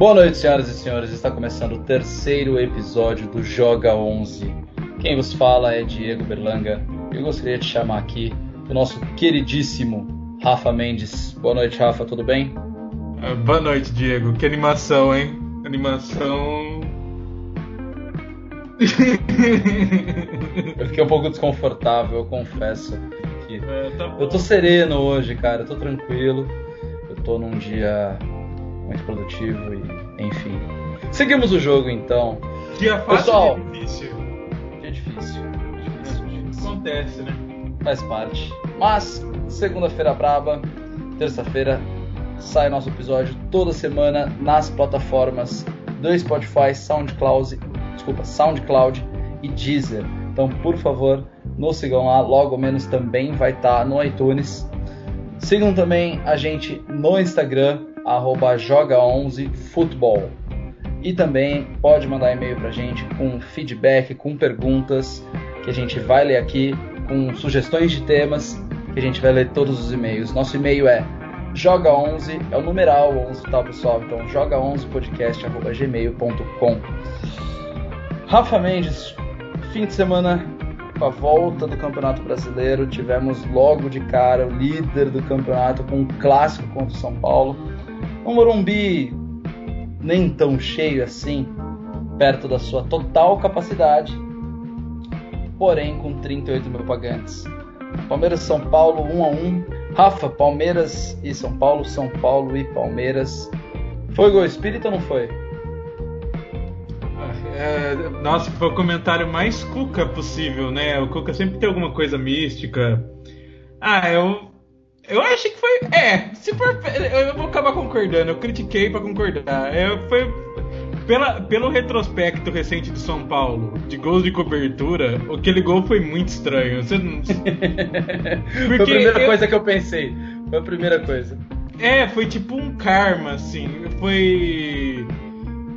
Boa noite, senhoras e senhores. Está começando o terceiro episódio do Joga 11. Quem vos fala é Diego Berlanga. Eu gostaria de chamar aqui o nosso queridíssimo Rafa Mendes. Boa noite, Rafa, tudo bem? Uh, boa noite, Diego. Que animação, hein? Animação. eu fiquei um pouco desconfortável, eu confesso. Que é, tá eu tô sereno hoje, cara. Eu tô tranquilo. Eu tô num dia muito produtivo e enfim. Seguimos o jogo então. Dia fácil Pessoal, dia difícil. Dia difícil. difícil, difícil. Acontece, né? Faz parte. Mas, segunda-feira braba, terça-feira, sai nosso episódio toda semana nas plataformas do Spotify, SoundCloud, desculpa, SoundCloud e Deezer. Então, por favor, nos sigam lá, logo menos também vai estar tá no iTunes. Sigam também a gente no Instagram, arroba joga11futebol. E também pode mandar e-mail para a gente com feedback, com perguntas, que a gente vai ler aqui, com sugestões de temas, que a gente vai ler todos os e-mails. Nosso e-mail é joga11, é o numeral 11, tá pessoal? Então joga11podcast.gmail.com Rafa Mendes, fim de semana com a volta do Campeonato Brasileiro, tivemos logo de cara o líder do campeonato com um clássico contra o São Paulo um Morumbi nem tão cheio assim, perto da sua total capacidade, porém com 38 mil pagantes. Palmeiras São Paulo 1 a 1. Rafa, Palmeiras e São Paulo, São Paulo e Palmeiras. Foi gol espírita ou não foi? É, nossa, foi o comentário mais Cuca possível, né? O Cuca sempre tem alguma coisa mística. Ah, eu eu achei que foi. É, se for. Eu vou acabar concordando. Eu critiquei para concordar. É, foi. Pela, pelo retrospecto recente do São Paulo, de gols de cobertura, aquele gol foi muito estranho. Você não... foi a primeira eu... coisa que eu pensei. Foi a primeira coisa. É, foi tipo um karma, assim. Foi.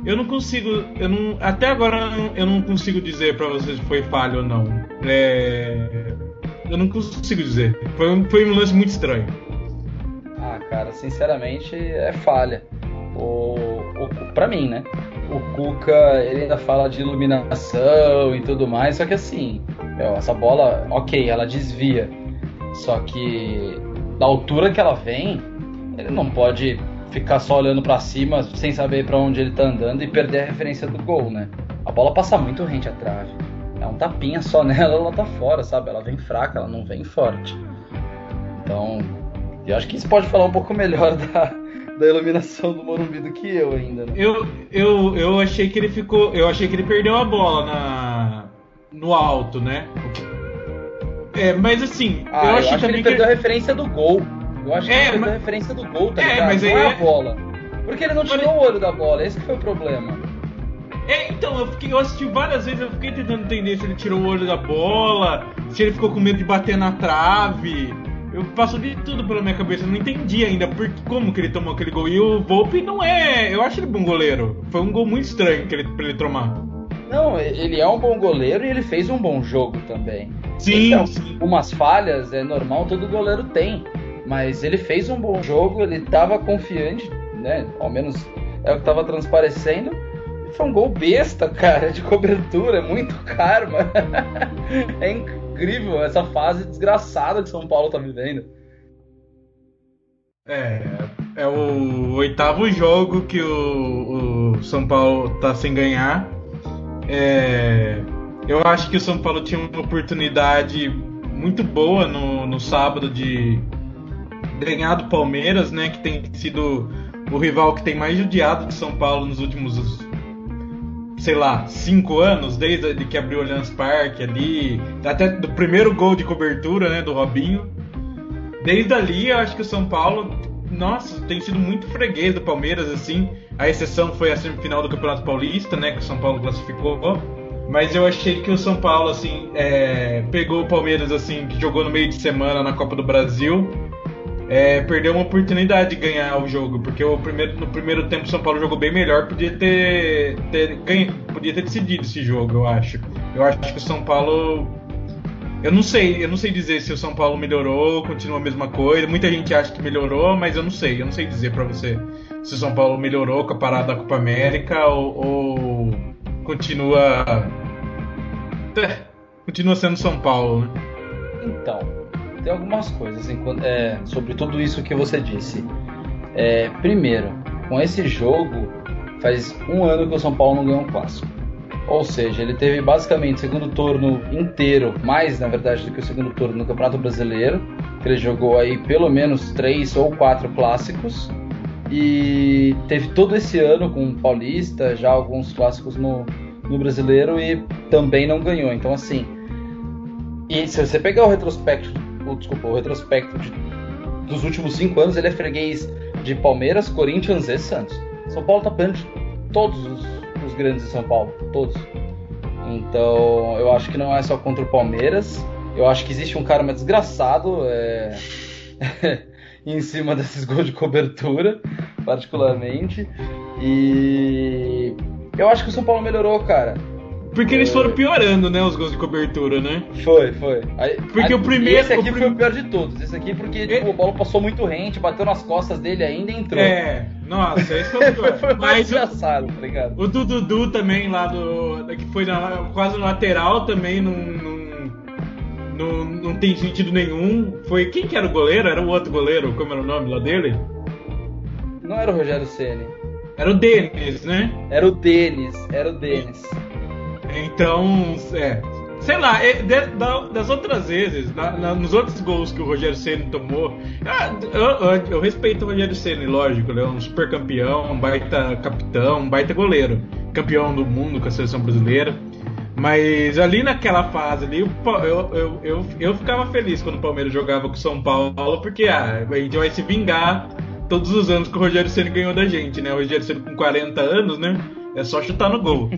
Eu não consigo. Eu não, até agora eu não consigo dizer para vocês se foi falha ou não. É, eu não consigo dizer. Foi um, foi um lance muito estranho. Ah, cara, sinceramente é falha. O, o, pra mim, né? O Cuca, ele ainda fala de iluminação e tudo mais, só que assim, meu, essa bola, ok, ela desvia. Só que da altura que ela vem, ele não pode ficar só olhando para cima sem saber para onde ele tá andando e perder a referência do gol, né? A bola passa muito rente à trave é um tapinha só nela, ela tá fora, sabe? Ela vem fraca, ela não vem forte. Então, eu acho que isso pode falar um pouco melhor da, da iluminação do Morumbi do que eu ainda. Né? Eu, eu, eu achei que ele ficou. Eu achei que ele perdeu a bola na, no alto, né? É, mas assim, ah, eu, eu acho, que ele perdeu a referência do gol. Eu acho que é, ele perdeu mas... a referência do gol, tá é, ligado? Mas não é a bola. Porque ele não tirou mas... o olho da bola, esse que foi o problema. É, então, eu, fiquei, eu assisti várias vezes, eu fiquei tentando entender se ele tirou o olho da bola, se ele ficou com medo de bater na trave. Eu passo de tudo pela minha cabeça, eu não entendi ainda por, como que ele tomou aquele gol. E o Volpe não é. Eu acho ele bom goleiro. Foi um gol muito estranho que ele, pra ele tomar. Não, ele é um bom goleiro e ele fez um bom jogo também. Sim, então, sim. Umas falhas é normal, todo goleiro tem. Mas ele fez um bom jogo, ele estava confiante, né? Ao menos é o que estava transparecendo. Foi um gol besta, cara, de cobertura, é muito karma. é incrível essa fase desgraçada que São Paulo tá vivendo. É, é o oitavo jogo que o, o São Paulo tá sem ganhar. É, eu acho que o São Paulo tinha uma oportunidade muito boa no, no sábado de ganhar do Palmeiras, né? Que tem sido o rival que tem mais judiado de São Paulo nos últimos sei lá, cinco anos, desde que abriu o Allianz Parque ali, até do primeiro gol de cobertura, né, do Robinho. Desde ali, eu acho que o São Paulo, nossa, tem sido muito freguês do Palmeiras, assim. A exceção foi a semifinal do Campeonato Paulista, né, que o São Paulo classificou. Mas eu achei que o São Paulo, assim, é, pegou o Palmeiras, assim, que jogou no meio de semana na Copa do Brasil é, perdeu uma oportunidade de ganhar o jogo, porque o primeiro, no primeiro tempo o São Paulo jogou bem melhor, podia ter, ter ganho, podia ter decidido esse jogo, eu acho. Eu acho que o São Paulo eu não sei, eu não sei dizer se o São Paulo melhorou, continua a mesma coisa. Muita gente acha que melhorou, mas eu não sei, eu não sei dizer para você se o São Paulo melhorou com a parada da Copa América ou, ou continua é, continua sendo São Paulo, né? Então, tem algumas coisas é, sobre tudo isso que você disse. É, primeiro, com esse jogo, faz um ano que o São Paulo não ganhou um clássico. Ou seja, ele teve basicamente o segundo turno inteiro, mais na verdade do que o segundo turno no Campeonato Brasileiro, que ele jogou aí pelo menos três ou quatro clássicos. E teve todo esse ano com o Paulista, já alguns clássicos no, no Brasileiro e também não ganhou. Então, assim, e se você pegar o retrospecto, o, desculpa, o retrospecto de, dos últimos cinco anos, ele é freguês de Palmeiras, Corinthians e Santos. São Paulo tá perdendo todos os os grandes de São Paulo, todos. Então, eu acho que não é só contra o Palmeiras. Eu acho que existe um cara mais desgraçado é... em cima desses gols de cobertura, particularmente. E eu acho que o São Paulo melhorou, cara. Porque eles foram piorando, né, os gols de cobertura, né? Foi, foi. Aí, porque aí, o primeiro. Esse aqui o foi o pior de todos. Esse aqui porque tipo, é... o bola passou muito rente, bateu nas costas dele ainda e entrou. É, nossa, esse foi o pior. foi mais engraçado, tá ligado? O do Dudu também, lá do. que foi na, quase no lateral também, não, não, não, não tem sentido nenhum. Foi. Quem que era o goleiro? Era o outro goleiro, como era o nome lá dele? Não era o Rogério Ceni. Era o Denis, né? Era o Denis, era o Denis. Então, é. Sei lá, é, das outras vezes, na, na, nos outros gols que o Rogério Senna tomou, ah, eu, eu, eu, respeito o Rogério Senna, lógico, ele é um super campeão, um baita capitão, um baita goleiro, campeão do mundo com a seleção brasileira. Mas ali naquela fase ali, eu, eu, eu, eu ficava feliz quando o Palmeiras jogava com o São Paulo, porque ah, a gente vai se vingar todos os anos que o Rogério Senna ganhou da gente, né? O Rogério Senna com 40 anos, né? É só chutar no gol.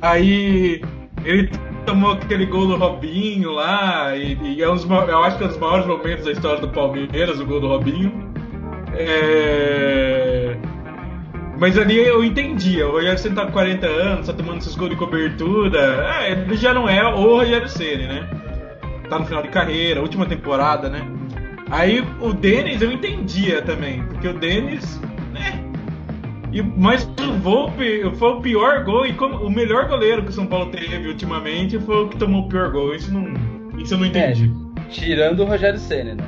Aí ele tomou aquele gol do Robinho lá, e, e é um dos, eu acho que é um dos maiores momentos da história do Palmeiras, o gol do Robinho. É... Mas ali eu entendia, o Rogério Senna tá com 40 anos, tá tomando esses gols de cobertura, é, ele já não é o Rogério Senna, né? Tá no final de carreira, última temporada, né? Aí o Denis eu entendia também, porque o Denis? E, mas o Volpe foi o pior gol e como, o melhor goleiro que o São Paulo teve ultimamente foi o que tomou o pior gol. Isso, não, isso eu não entendi. É, tirando o Rogério Senna, né?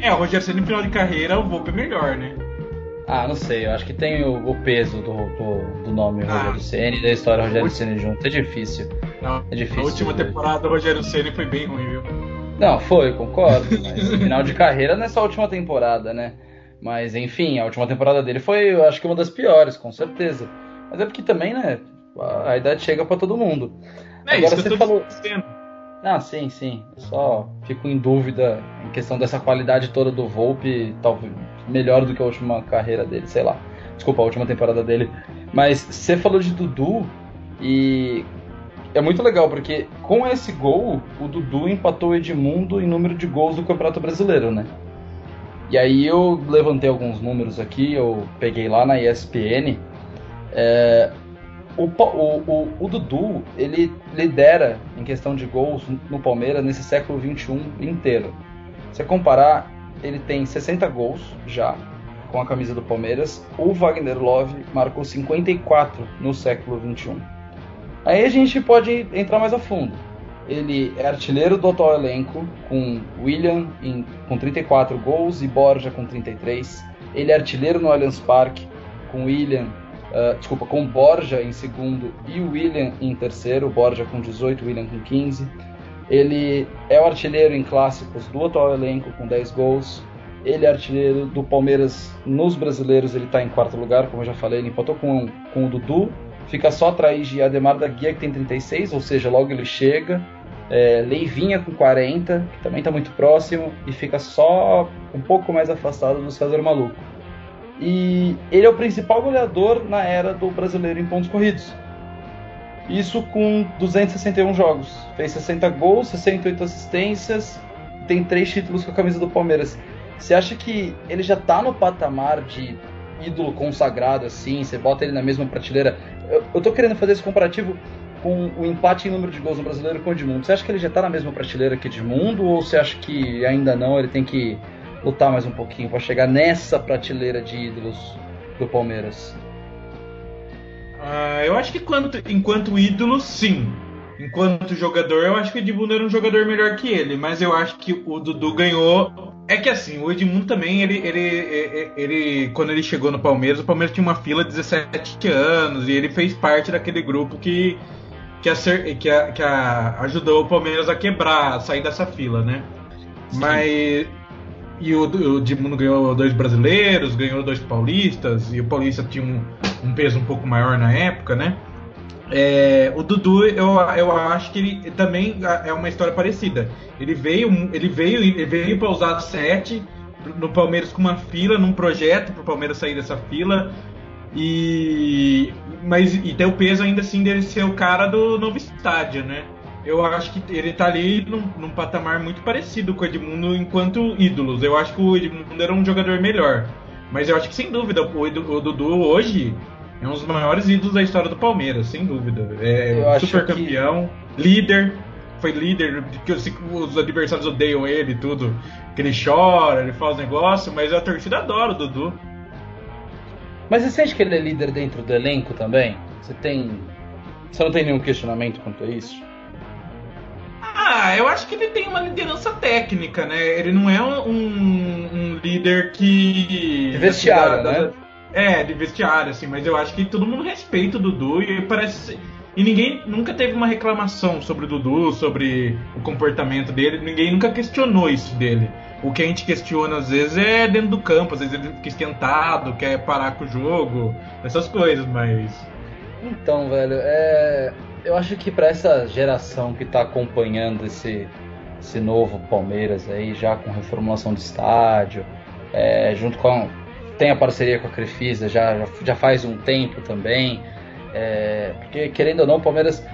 É, o Rogério Senna no final de carreira, o Volpe é melhor, né? Ah, não sei, eu acho que tem o, o peso do, do, do nome ah, Rogério Senna e da história Rogério Senna junto. É difícil. Não, é difícil. A última temporada do Rogério Senna foi bem ruim, viu? Não, foi, concordo. Mas final de carreira não é só a última temporada, né? Mas enfim, a última temporada dele foi, eu acho que uma das piores, com certeza. Mas é porque também, né? A idade chega para todo mundo. É Agora isso você falou. Dizendo. Ah, sim, sim. Eu só fico em dúvida em questão dessa qualidade toda do Volpe, talvez melhor do que a última carreira dele, sei lá. Desculpa, a última temporada dele. Mas você falou de Dudu e é muito legal porque com esse gol o Dudu empatou o Edmundo em número de gols do Campeonato Brasileiro, né? E aí eu levantei alguns números aqui, eu peguei lá na ESPN. É, o, o, o, o, Dudu, ele lidera em questão de gols no Palmeiras nesse século XXI inteiro. Se comparar, ele tem 60 gols já com a camisa do Palmeiras. O Wagner Love marcou 54 no século XXI. Aí a gente pode entrar mais a fundo. Ele é artilheiro do atual elenco, com William em, com 34 gols e Borja com 33. Ele é artilheiro no Allianz Parque, com William, uh, desculpa, com Borja em segundo e William em terceiro, Borja com 18, William com 15. Ele é o artilheiro em clássicos do atual elenco, com 10 gols. Ele é artilheiro do Palmeiras nos brasileiros, ele está em quarto lugar, como eu já falei, ele empatou com, com o Dudu, fica só atrás de Ademar da Guia, que tem 36, ou seja, logo ele chega. É, Leivinha com 40, que também está muito próximo, e fica só um pouco mais afastado do César Maluco. E ele é o principal goleador na era do brasileiro em pontos corridos. Isso com 261 jogos. Fez 60 gols, 68 assistências, tem três títulos com a camisa do Palmeiras. Você acha que ele já está no patamar de ídolo consagrado assim? Você bota ele na mesma prateleira eu, eu tô querendo fazer esse comparativo com o empate em número de gols no brasileiro com o Edmundo, você acha que ele já está na mesma prateleira que Edmundo ou você acha que ainda não, ele tem que lutar mais um pouquinho para chegar nessa prateleira de ídolos do Palmeiras? Ah, eu acho que enquanto, enquanto ídolo, sim. Enquanto jogador, eu acho que o Edmundo era um jogador melhor que ele, mas eu acho que o Dudu ganhou. É que assim, o Edmundo também, ele, ele, ele, quando ele chegou no Palmeiras, o Palmeiras tinha uma fila de 17 anos e ele fez parte daquele grupo que, que, a, que, a, que a, ajudou o Palmeiras a quebrar, a sair dessa fila, né? Sim. Mas. E o, o Edmundo ganhou dois brasileiros, ganhou dois paulistas, e o paulista tinha um, um peso um pouco maior na época, né? É, o Dudu, eu, eu acho que ele também é uma história parecida. Ele veio, ele veio, ele veio para usar sete no Palmeiras com uma fila, num projeto para o Palmeiras sair dessa fila. E mas e tem o peso ainda assim dele ser o cara do novo estádio, né? Eu acho que ele tá ali num, num patamar muito parecido com o Edmundo enquanto ídolos. Eu acho que o Edmundo era um jogador melhor. Mas eu acho que sem dúvida o, o Dudu hoje é um dos maiores ídolos da história do Palmeiras, sem dúvida. É super campeão, que... líder, foi líder, que os adversários odeiam ele e tudo. Que ele chora, ele faz negócio, mas a torcida adora o Dudu. Mas você sente que ele é líder dentro do elenco também? Você tem. Você não tem nenhum questionamento quanto a isso? Ah, eu acho que ele tem uma liderança técnica, né? Ele não é um, um líder que. Vestiário, da, né? É, de vestiário, assim, mas eu acho que todo mundo respeita o Dudu e parece. E ninguém nunca teve uma reclamação sobre o Dudu, sobre o comportamento dele, ninguém nunca questionou isso dele. O que a gente questiona às vezes é dentro do campo, às vezes ele fica esquentado, quer parar com o jogo, essas coisas, mas. Então, velho, é... eu acho que para essa geração que tá acompanhando esse, esse novo Palmeiras aí, já com reformulação do estádio, é, junto com tem a parceria com a Crefisa já, já faz um tempo também. É, porque, querendo ou não, o Palmeiras.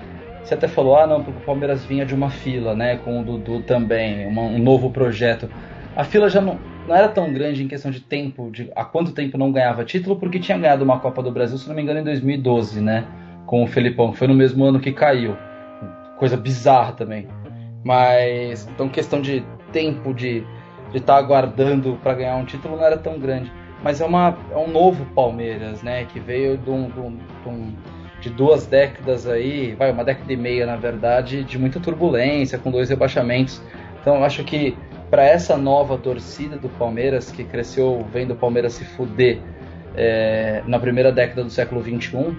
Você até falou, ah, não, porque o Palmeiras vinha de uma fila, né? Com o Dudu também, uma, um novo projeto. A fila já não, não era tão grande em questão de tempo, de há quanto tempo não ganhava título, porque tinha ganhado uma Copa do Brasil, se não me engano, em 2012, né? Com o Felipão, foi no mesmo ano que caiu. Coisa bizarra também. Mas, então, questão de tempo de estar de tá aguardando para ganhar um título não era tão grande mas é, uma, é um novo Palmeiras, né? Que veio de, um, de, um, de, duas décadas aí, vai, uma década e meia na verdade, de muita turbulência, com dois rebaixamentos. Então eu acho que para essa nova torcida do Palmeiras, que cresceu vendo o Palmeiras se fuder é, na primeira década do século XXI,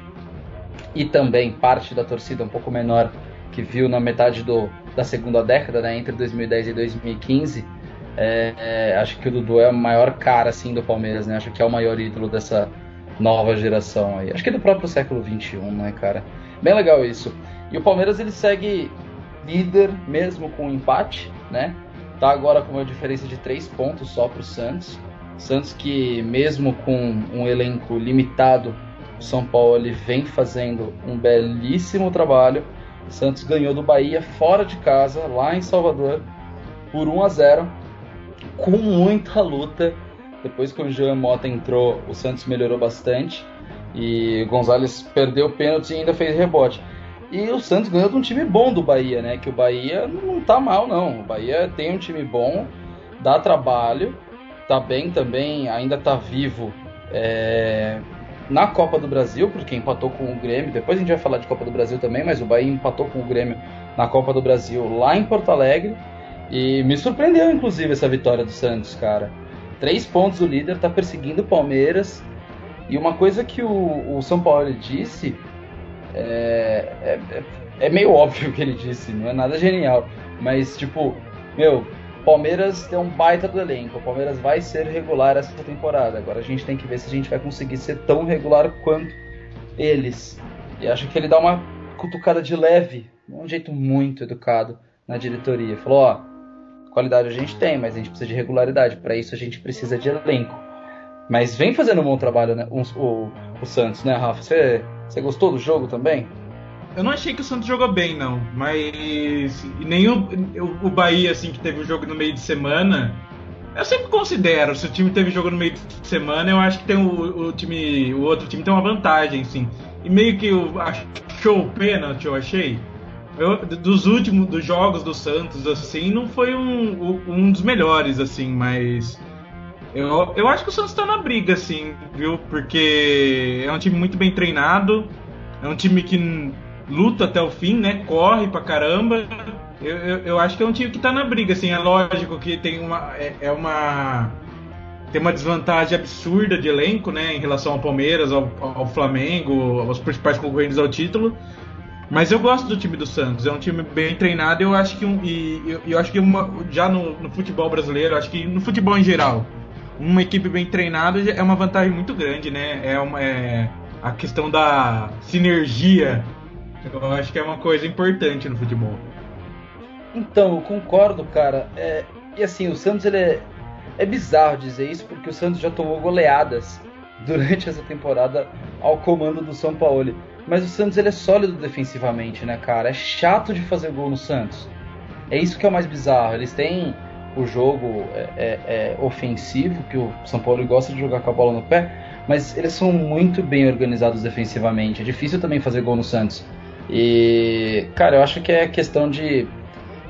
e também parte da torcida um pouco menor que viu na metade do, da segunda década, né, entre 2010 e 2015 é, é, acho que o Dudu é o maior cara assim do Palmeiras, né? Acho que é o maior ídolo dessa nova geração aí. Acho que é do próprio século XXI, né, cara? Bem legal isso. E o Palmeiras ele segue líder mesmo com um empate, né? Tá agora com uma diferença de três pontos só para o Santos. Santos que mesmo com um elenco limitado, o São Paulo ele vem fazendo um belíssimo trabalho. Santos ganhou do Bahia fora de casa, lá em Salvador, por 1 a 0 com muita luta. Depois que o Jean Mota entrou, o Santos melhorou bastante. E o Gonzalez perdeu o pênalti e ainda fez rebote. E o Santos ganhou de um time bom do Bahia, né? Que o Bahia não tá mal, não. O Bahia tem um time bom, dá trabalho, tá bem também, ainda tá vivo é, na Copa do Brasil, porque empatou com o Grêmio. Depois a gente vai falar de Copa do Brasil também, mas o Bahia empatou com o Grêmio na Copa do Brasil lá em Porto Alegre. E me surpreendeu, inclusive, essa vitória do Santos, cara. Três pontos do líder, tá perseguindo o Palmeiras. E uma coisa que o, o São Paulo disse é, é, é, meio óbvio que ele disse, não é nada genial. Mas, tipo, meu, Palmeiras tem um baita do elenco. O Palmeiras vai ser regular essa temporada. Agora a gente tem que ver se a gente vai conseguir ser tão regular quanto eles. E acho que ele dá uma cutucada de leve, de um jeito muito educado na diretoria. Falou: ó Qualidade a gente tem, mas a gente precisa de regularidade. Para isso a gente precisa de elenco. Mas vem fazendo um bom trabalho, né? O, o, o Santos, né, Rafa? Você, gostou do jogo também? Eu não achei que o Santos jogou bem, não. Mas nem o, o Bahia, assim, que teve o jogo no meio de semana, Eu sempre considero, se o time teve jogo no meio de semana, eu acho que tem o, o time, o outro time tem uma vantagem, sim. E meio que o achou o pênalti, eu achei. Eu, dos últimos dos jogos do Santos, assim, não foi um, um dos melhores, assim, mas eu, eu acho que o Santos tá na briga, assim, viu? Porque é um time muito bem treinado, é um time que luta até o fim, né? Corre pra caramba. Eu, eu, eu acho que é um time que tá na briga, assim. É lógico que tem uma. É, é, uma. Tem uma desvantagem absurda de elenco, né? Em relação ao Palmeiras, ao, ao Flamengo, aos principais concorrentes ao título. Mas eu gosto do time do Santos, é um time bem treinado. Eu acho que um, e eu, eu acho que uma, já no, no, futebol brasileiro, acho que no futebol em geral, uma equipe bem treinada é uma vantagem muito grande, né? É, uma, é a questão da sinergia. Eu acho que é uma coisa importante no futebol. Então, eu concordo, cara. É, e assim, o Santos ele é, é bizarro dizer isso porque o Santos já tomou goleadas durante essa temporada ao comando do São Paulo. Mas o Santos ele é sólido defensivamente, né, cara? É chato de fazer gol no Santos. É isso que é o mais bizarro. Eles têm o jogo é, é, é ofensivo, que o São Paulo gosta de jogar com a bola no pé, mas eles são muito bem organizados defensivamente. É difícil também fazer gol no Santos. E, cara, eu acho que é questão de,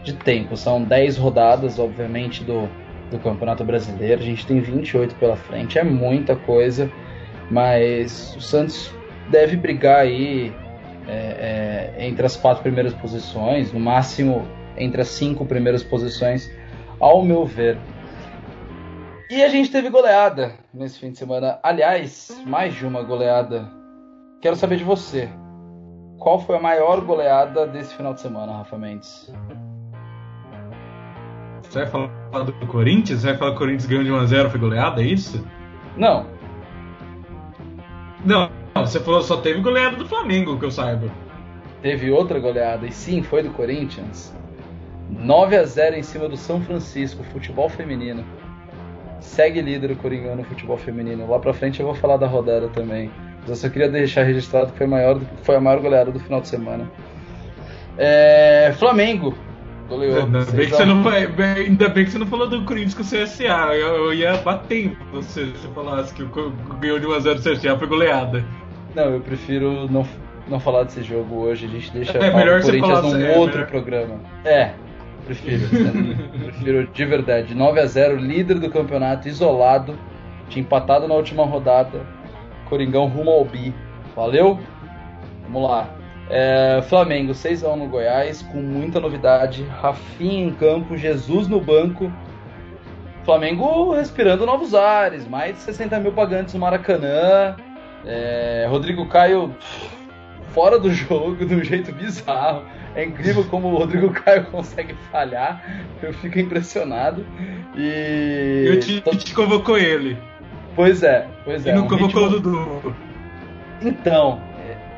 de tempo. São 10 rodadas, obviamente, do, do Campeonato Brasileiro. A gente tem 28 pela frente, é muita coisa, mas o Santos deve brigar aí é, é, entre as quatro primeiras posições, no máximo entre as cinco primeiras posições, ao meu ver. E a gente teve goleada nesse fim de semana. Aliás, mais de uma goleada. Quero saber de você. Qual foi a maior goleada desse final de semana, Rafa Mendes? Você vai falar do Corinthians? Você vai falar que o Corinthians ganhou de 1x0, foi goleada, é isso? Não. Não, você falou só teve goleada do Flamengo, que eu saiba. Teve outra goleada, e sim, foi do Corinthians. 9 a 0 em cima do São Francisco, futebol feminino. Segue líder o Coringão no futebol feminino. Lá pra frente eu vou falar da rodada também. Mas eu só queria deixar registrado que foi, maior, foi a maior goleada do final de semana. É, Flamengo. Goleou. Ainda bem, que você não, ainda bem que você não falou do Corinthians com o CSA. Eu, eu ia bater em você se falasse que o ganhou de 1x0 o CSA foi goleada. Não, eu prefiro não, não falar desse jogo hoje. A gente deixa é, o Corinthians num é, outro melhor. programa. É, prefiro. prefiro de verdade. 9 a 0 líder do campeonato, isolado. Tinha empatado na última rodada. Coringão rumo ao bi. Valeu? Vamos lá. É, Flamengo 6x1 no Goiás, com muita novidade. Rafinha em campo, Jesus no banco. Flamengo respirando novos ares, mais de 60 mil pagantes no Maracanã. É, Rodrigo Caio fora do jogo de um jeito bizarro. É incrível como o Rodrigo Caio consegue falhar. Eu fico impressionado. E. Eu te, te convocou ele. Pois é, pois é. E não um convocou o Dudu. Então,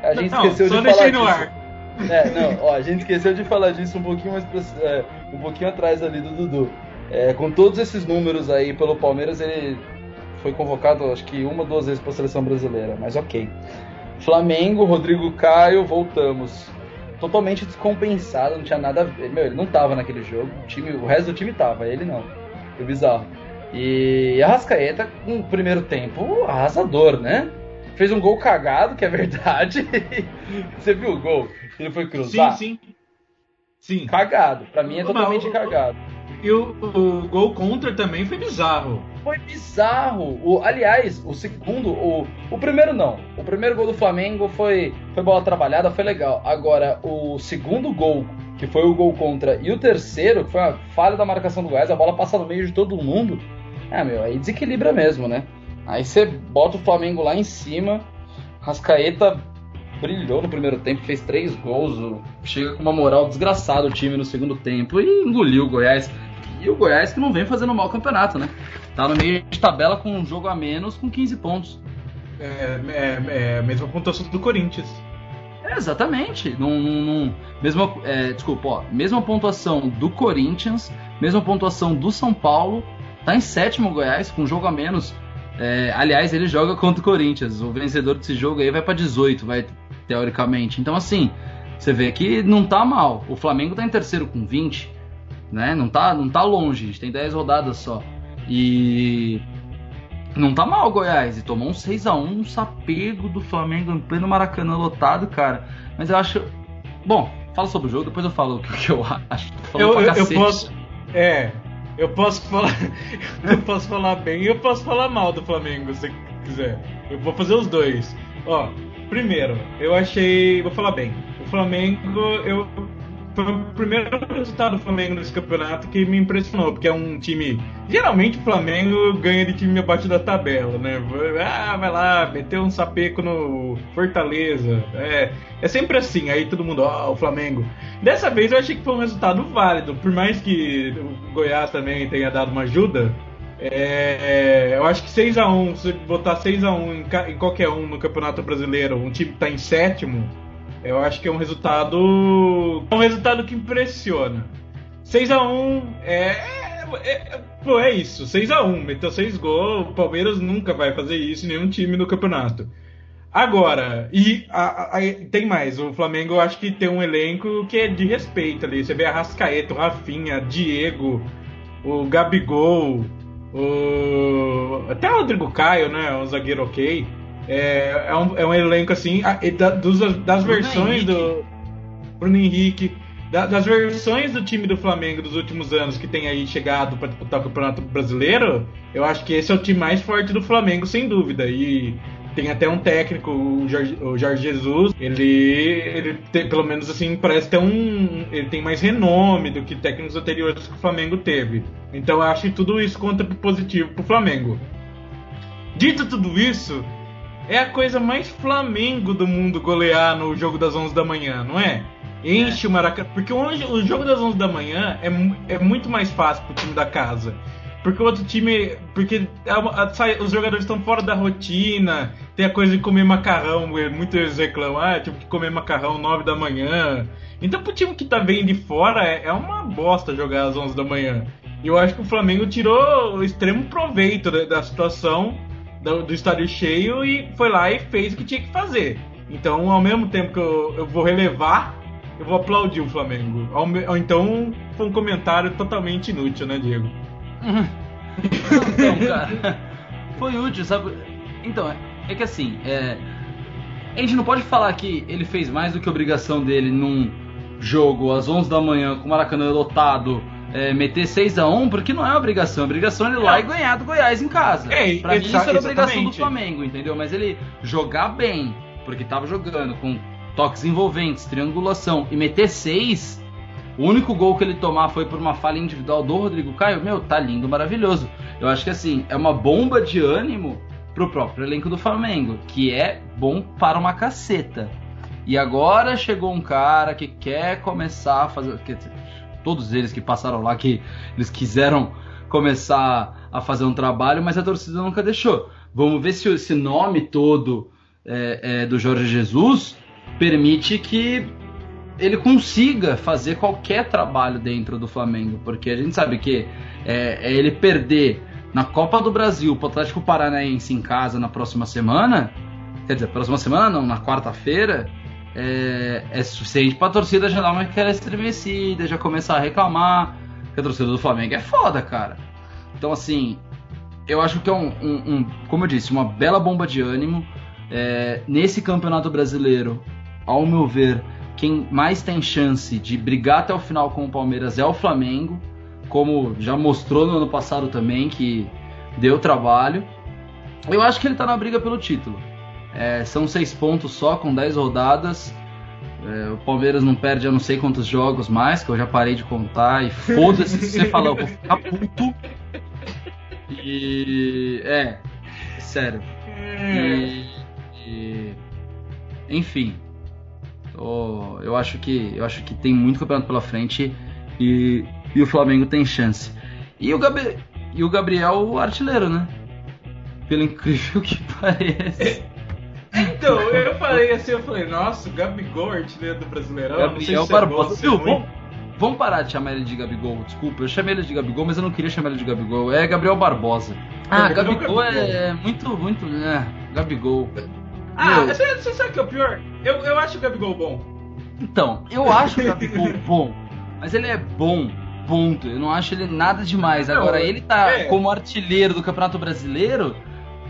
a gente não, esqueceu de falar disso. Ar. É, não, ó, a gente esqueceu de falar disso um pouquinho mais é, um pouquinho atrás ali do Dudu. É, com todos esses números aí pelo Palmeiras, ele foi convocado acho que uma ou duas vezes para a seleção brasileira, mas ok. Flamengo, Rodrigo Caio, voltamos. Totalmente descompensado, não tinha nada a ver. Meu, ele não tava naquele jogo. O, time, o resto do time tava, ele não. Foi bizarro. E a Rascaeta, no primeiro tempo, arrasador, né? Fez um gol cagado, que é verdade. Você viu o gol? Ele foi cruzar? Sim, sim. Sim. Cagado. Pra mim é totalmente Não, cagado. E o, o, gol contra também foi bizarro. Foi bizarro. O, aliás, o segundo, o, o primeiro não. O primeiro gol do Flamengo foi, foi bola trabalhada, foi legal. Agora, o segundo gol, que foi o gol contra, e o terceiro, que foi a falha da marcação do Goiás, a bola passa no meio de todo mundo. É, meu, aí desequilibra mesmo, né? Aí você bota o Flamengo lá em cima, Rascaeta brilhou no primeiro tempo, fez três gols, chega com uma moral desgraçada o time no segundo tempo e engoliu o Goiás. E o Goiás que não vem fazendo mal campeonato, né? Tá no meio de tabela com um jogo a menos com 15 pontos. É, é, é a mesma pontuação do Corinthians. É, exatamente. Num, num, mesma, é, desculpa, ó, mesma pontuação do Corinthians, mesma pontuação do São Paulo. Tá em sétimo o Goiás, com um jogo a menos. É, aliás, ele joga contra o Corinthians. O vencedor desse jogo aí vai para 18, vai teoricamente. Então, assim, você vê que não tá mal. O Flamengo tá em terceiro com 20, né? Não tá, não tá longe, a gente tem 10 rodadas só. E não tá mal o Goiás. E tomou um 6x1, um sapego do Flamengo em pleno Maracanã lotado, cara. Mas eu acho. Bom, fala sobre o jogo, depois eu falo o que eu acho. Eu, eu, eu posso. É. Eu posso falar. eu posso falar bem e eu posso falar mal do Flamengo, se quiser. Eu vou fazer os dois. Ó, primeiro, eu achei. Vou falar bem. O Flamengo, eu foi o primeiro resultado do Flamengo nesse campeonato que me impressionou, porque é um time. Geralmente o Flamengo ganha de time abaixo da tabela, né? Ah, vai lá, meteu um sapeco no Fortaleza. É, é sempre assim, aí todo mundo, ó, oh, o Flamengo. Dessa vez eu achei que foi um resultado válido, por mais que o Goiás também tenha dado uma ajuda. É, eu acho que 6x1, se botar 6x1 em, em qualquer um no Campeonato Brasileiro, um time que tá em sétimo eu acho que é um resultado. É um resultado que impressiona. 6x1 é, é, é, pô, é isso. 6x1. Meteu 6 gols. O Palmeiras nunca vai fazer isso nenhum time no campeonato. Agora, e a, a, tem mais. O Flamengo eu acho que tem um elenco que é de respeito ali. Você vê a Rascaeta, o Rafinha, Diego, o Gabigol, o. Até o Rodrigo Caio, né? Um zagueiro ok. É, é, um, é um elenco assim, a, da, dos, das versões do Bruno Henrique, da, das versões do time do Flamengo dos últimos anos que tem aí chegado para disputar o Campeonato Brasileiro, eu acho que esse é o time mais forte do Flamengo, sem dúvida. E tem até um técnico, o Jorge, o Jorge Jesus, ele, ele tem, pelo menos assim, parece ter um. Ele tem mais renome do que técnicos anteriores que o Flamengo teve. Então eu acho que tudo isso conta positivo pro Flamengo. Dito tudo isso, é a coisa mais Flamengo do mundo golear no jogo das 11 da manhã, não é? Enche é. o Maracanã. Porque hoje, o jogo das 11 da manhã é, é muito mais fácil pro time da casa. Porque o outro time. Porque a, a, os jogadores estão fora da rotina. Tem a coisa de comer macarrão. Muitos reclamam, ah, tipo que comer macarrão 9 da manhã. Então pro time que tá bem de fora é, é uma bosta jogar às 11 da manhã. E eu acho que o Flamengo tirou o extremo proveito da, da situação do, do estádio cheio e foi lá e fez o que tinha que fazer. Então, ao mesmo tempo que eu, eu vou relevar, eu vou aplaudir o Flamengo. Ou então, foi um comentário totalmente inútil, né, Diego? então, cara, foi útil, sabe? Então, é que assim, é, a gente não pode falar que ele fez mais do que obrigação dele num jogo às 11 da manhã com o Maracanã lotado é, meter 6 a 1 porque não é obrigação. A obrigação é ele ir lá e ganhar do Goiás em casa. É, pra mim isso era obrigação do Flamengo, entendeu? Mas ele jogar bem, porque tava jogando com toques envolventes, triangulação, e meter 6, o único gol que ele tomar foi por uma falha individual do Rodrigo Caio, meu, tá lindo, maravilhoso. Eu acho que assim, é uma bomba de ânimo pro próprio elenco do Flamengo, que é bom para uma caceta. E agora chegou um cara que quer começar a fazer. Quer dizer, todos eles que passaram lá, que eles quiseram começar a fazer um trabalho, mas a torcida nunca deixou. Vamos ver se esse nome todo é, é, do Jorge Jesus permite que ele consiga fazer qualquer trabalho dentro do Flamengo, porque a gente sabe que é, é ele perder na Copa do Brasil para o Atlético Paranaense em casa na próxima semana, quer dizer, próxima semana não, na quarta-feira, é, é suficiente pra torcida já dar uma aquela estremecida, já começar a reclamar. Que a torcida do Flamengo é foda, cara. Então, assim, eu acho que é um, um, um como eu disse, uma bela bomba de ânimo. É, nesse campeonato brasileiro, ao meu ver, quem mais tem chance de brigar até o final com o Palmeiras é o Flamengo, como já mostrou no ano passado também, que deu trabalho. Eu acho que ele tá na briga pelo título. É, são seis pontos só, com dez rodadas. É, o Palmeiras não perde a não sei quantos jogos mais, que eu já parei de contar. E foda-se se você falar, eu vou ficar puto. E. É, sério. E, e, enfim. Eu acho que eu acho que tem muito campeonato pela frente e, e o Flamengo tem chance. E o, Gabi, e o Gabriel, o artilheiro, né? Pelo incrível que pareça. Então, eu falei assim, eu falei, nossa, o Gabigol, artilheiro do Brasileirão, Gabriel se é Barbosa. Viu, vamos, vamos parar de chamar ele de Gabigol, desculpa. Eu chamei ele de Gabigol, mas eu não queria chamar ele de Gabigol. É Gabriel Barbosa. Ah, é, Gabigol, Gabigol, é muito, muito, é, Gabigol. Ah, você, você sabe o que é o pior? Eu, eu acho o Gabigol bom. Então, eu acho o Gabigol bom, mas ele é bom ponto. Eu não acho ele nada demais. Agora, ele tá é. como artilheiro do Campeonato Brasileiro,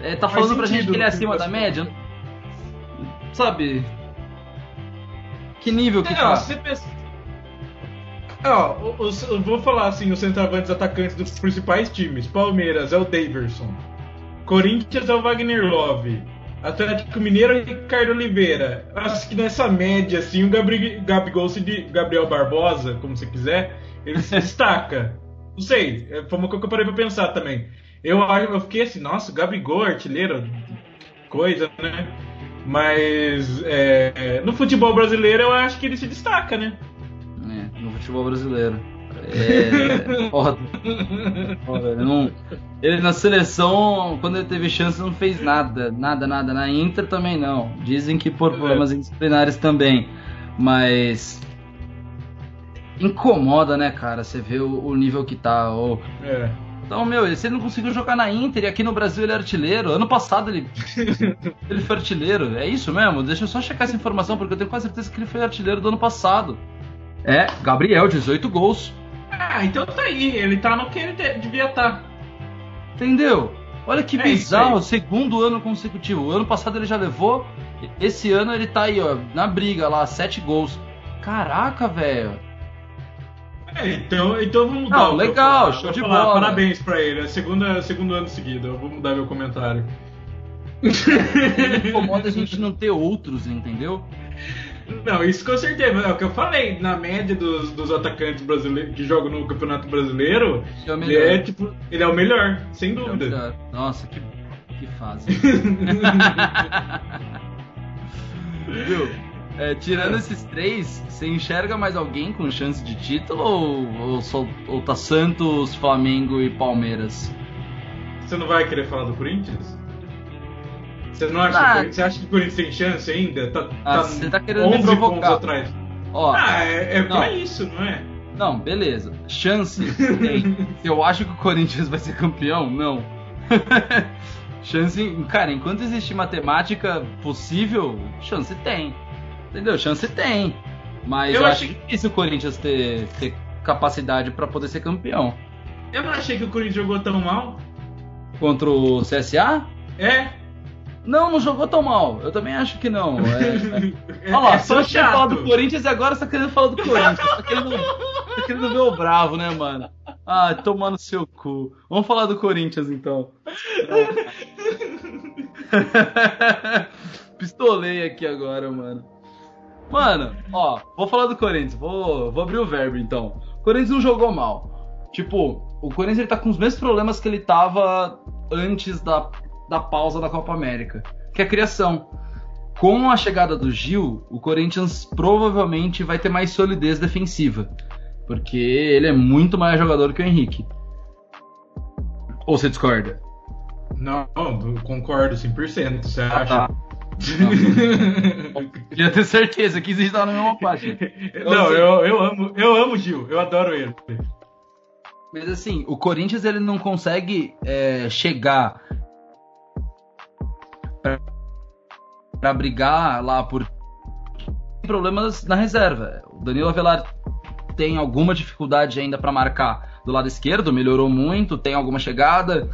é, tá falando pra gente que ele é acima da média? Sabe? Que nível que é, tá? Você pensa... Ó, os, eu vou falar assim, os centroavantes atacantes dos principais times. Palmeiras é o Daverson. Corinthians é o Wagner Love. Atlético Mineiro e Ricardo Oliveira. Acho que nessa média, assim, o Gabri, Gabigol, de Gabriel Barbosa, como você quiser, ele se destaca. Não sei, é, foi uma coisa que eu parei pra pensar também. Eu, eu fiquei assim, nossa, o Gabigol, artilheiro, coisa, né? Mas é, no futebol brasileiro eu acho que ele se destaca, né? É, no futebol brasileiro. É. foda. foda ele, não, ele na seleção, quando ele teve chance, não fez nada. Nada, nada. Na Inter também não. Dizem que por problemas é. disciplinares também. Mas. Incomoda, né, cara? Você vê o, o nível que tá. O... É. Então, meu, ele não conseguiu jogar na Inter e aqui no Brasil ele é artilheiro. Ano passado ele, ele foi artilheiro. É isso mesmo? Deixa eu só checar essa informação, porque eu tenho quase certeza que ele foi artilheiro do ano passado. É, Gabriel, 18 gols. Ah, então tá aí. Ele tá no que ele devia estar. Tá. Entendeu? Olha que é bizarro, segundo ano consecutivo. O ano passado ele já levou, esse ano ele tá aí, ó, na briga lá, 7 gols. Caraca, velho. É, então, então vamos mudar. Não, legal, show de bola. Parabéns pra ele. É segunda, segundo ano seguido. Eu vou mudar meu comentário. Ele incomoda a gente não ter outros, entendeu? Não, isso com certeza. É o que eu falei. Na média dos, dos atacantes brasileiros que jogam no Campeonato Brasileiro, é ele é tipo. Ele é o melhor, sem dúvida. É Nossa, que, que fase. Viu? É, tirando esses três, você enxerga mais alguém com chance de título ou, ou, só, ou tá Santos, Flamengo e Palmeiras? Você não vai querer falar do Corinthians? Você não acha, ah, que, você acha que o Corinthians tem chance ainda? Tá, ah, tá você tá querendo 11 me provocar. pontos atrás. Ó, ah, é, é pra isso, não é? Não, beleza. Chance tem. Eu acho que o Corinthians vai ser campeão? Não. chance, cara, enquanto existe matemática possível, chance tem. Entendeu? Chance tem. Mas eu, eu acho difícil o Corinthians ter, ter capacidade para poder ser campeão. Eu não achei que o Corinthians jogou tão mal. Contra o CSA? É. Não, não jogou tão mal. Eu também acho que não. É, é... Olha lá, é só você falar do Corinthians e agora você tá querendo falar do Corinthians. Tá querendo, tá querendo ver o bravo, né, mano? Ah, tomando seu cu. Vamos falar do Corinthians então. Pistolei aqui agora, mano. Mano, ó, vou falar do Corinthians, vou, vou abrir o verbo então. O Corinthians não jogou mal. Tipo, o Corinthians ele tá com os mesmos problemas que ele tava antes da, da pausa da Copa América, que é a criação. Com a chegada do Gil, o Corinthians provavelmente vai ter mais solidez defensiva, porque ele é muito mais jogador que o Henrique. Ou você discorda? Não, concordo 100%. Você ah, acha? Tá. Queria ter certeza que existe na mesma página. Não, eu, eu amo, eu amo o Gil, eu adoro ele. Mas assim, o Corinthians ele não consegue é, chegar para brigar lá por problemas na reserva. O Danilo Avelar tem alguma dificuldade ainda para marcar do lado esquerdo, melhorou muito, tem alguma chegada,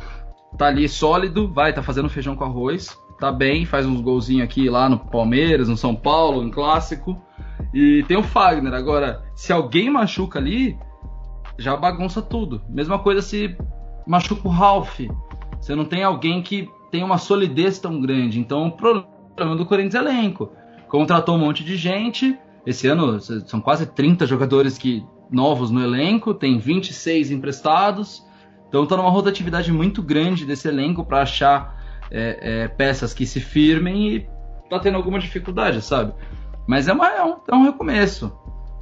tá ali sólido, vai, tá fazendo feijão com arroz tá bem, faz uns golzinhos aqui lá no Palmeiras, no São Paulo, no Clássico. E tem o Fagner. Agora, se alguém machuca ali, já bagunça tudo. Mesma coisa se machuca o Ralph. Você não tem alguém que tem uma solidez tão grande. Então o problema do Corinthians é elenco. Contratou um monte de gente. Esse ano são quase 30 jogadores que novos no elenco, tem 26 emprestados. Então tá numa rotatividade muito grande desse elenco para achar é, é, peças que se firmem e tá tendo alguma dificuldade, sabe? Mas é, uma, é, um, é um recomeço.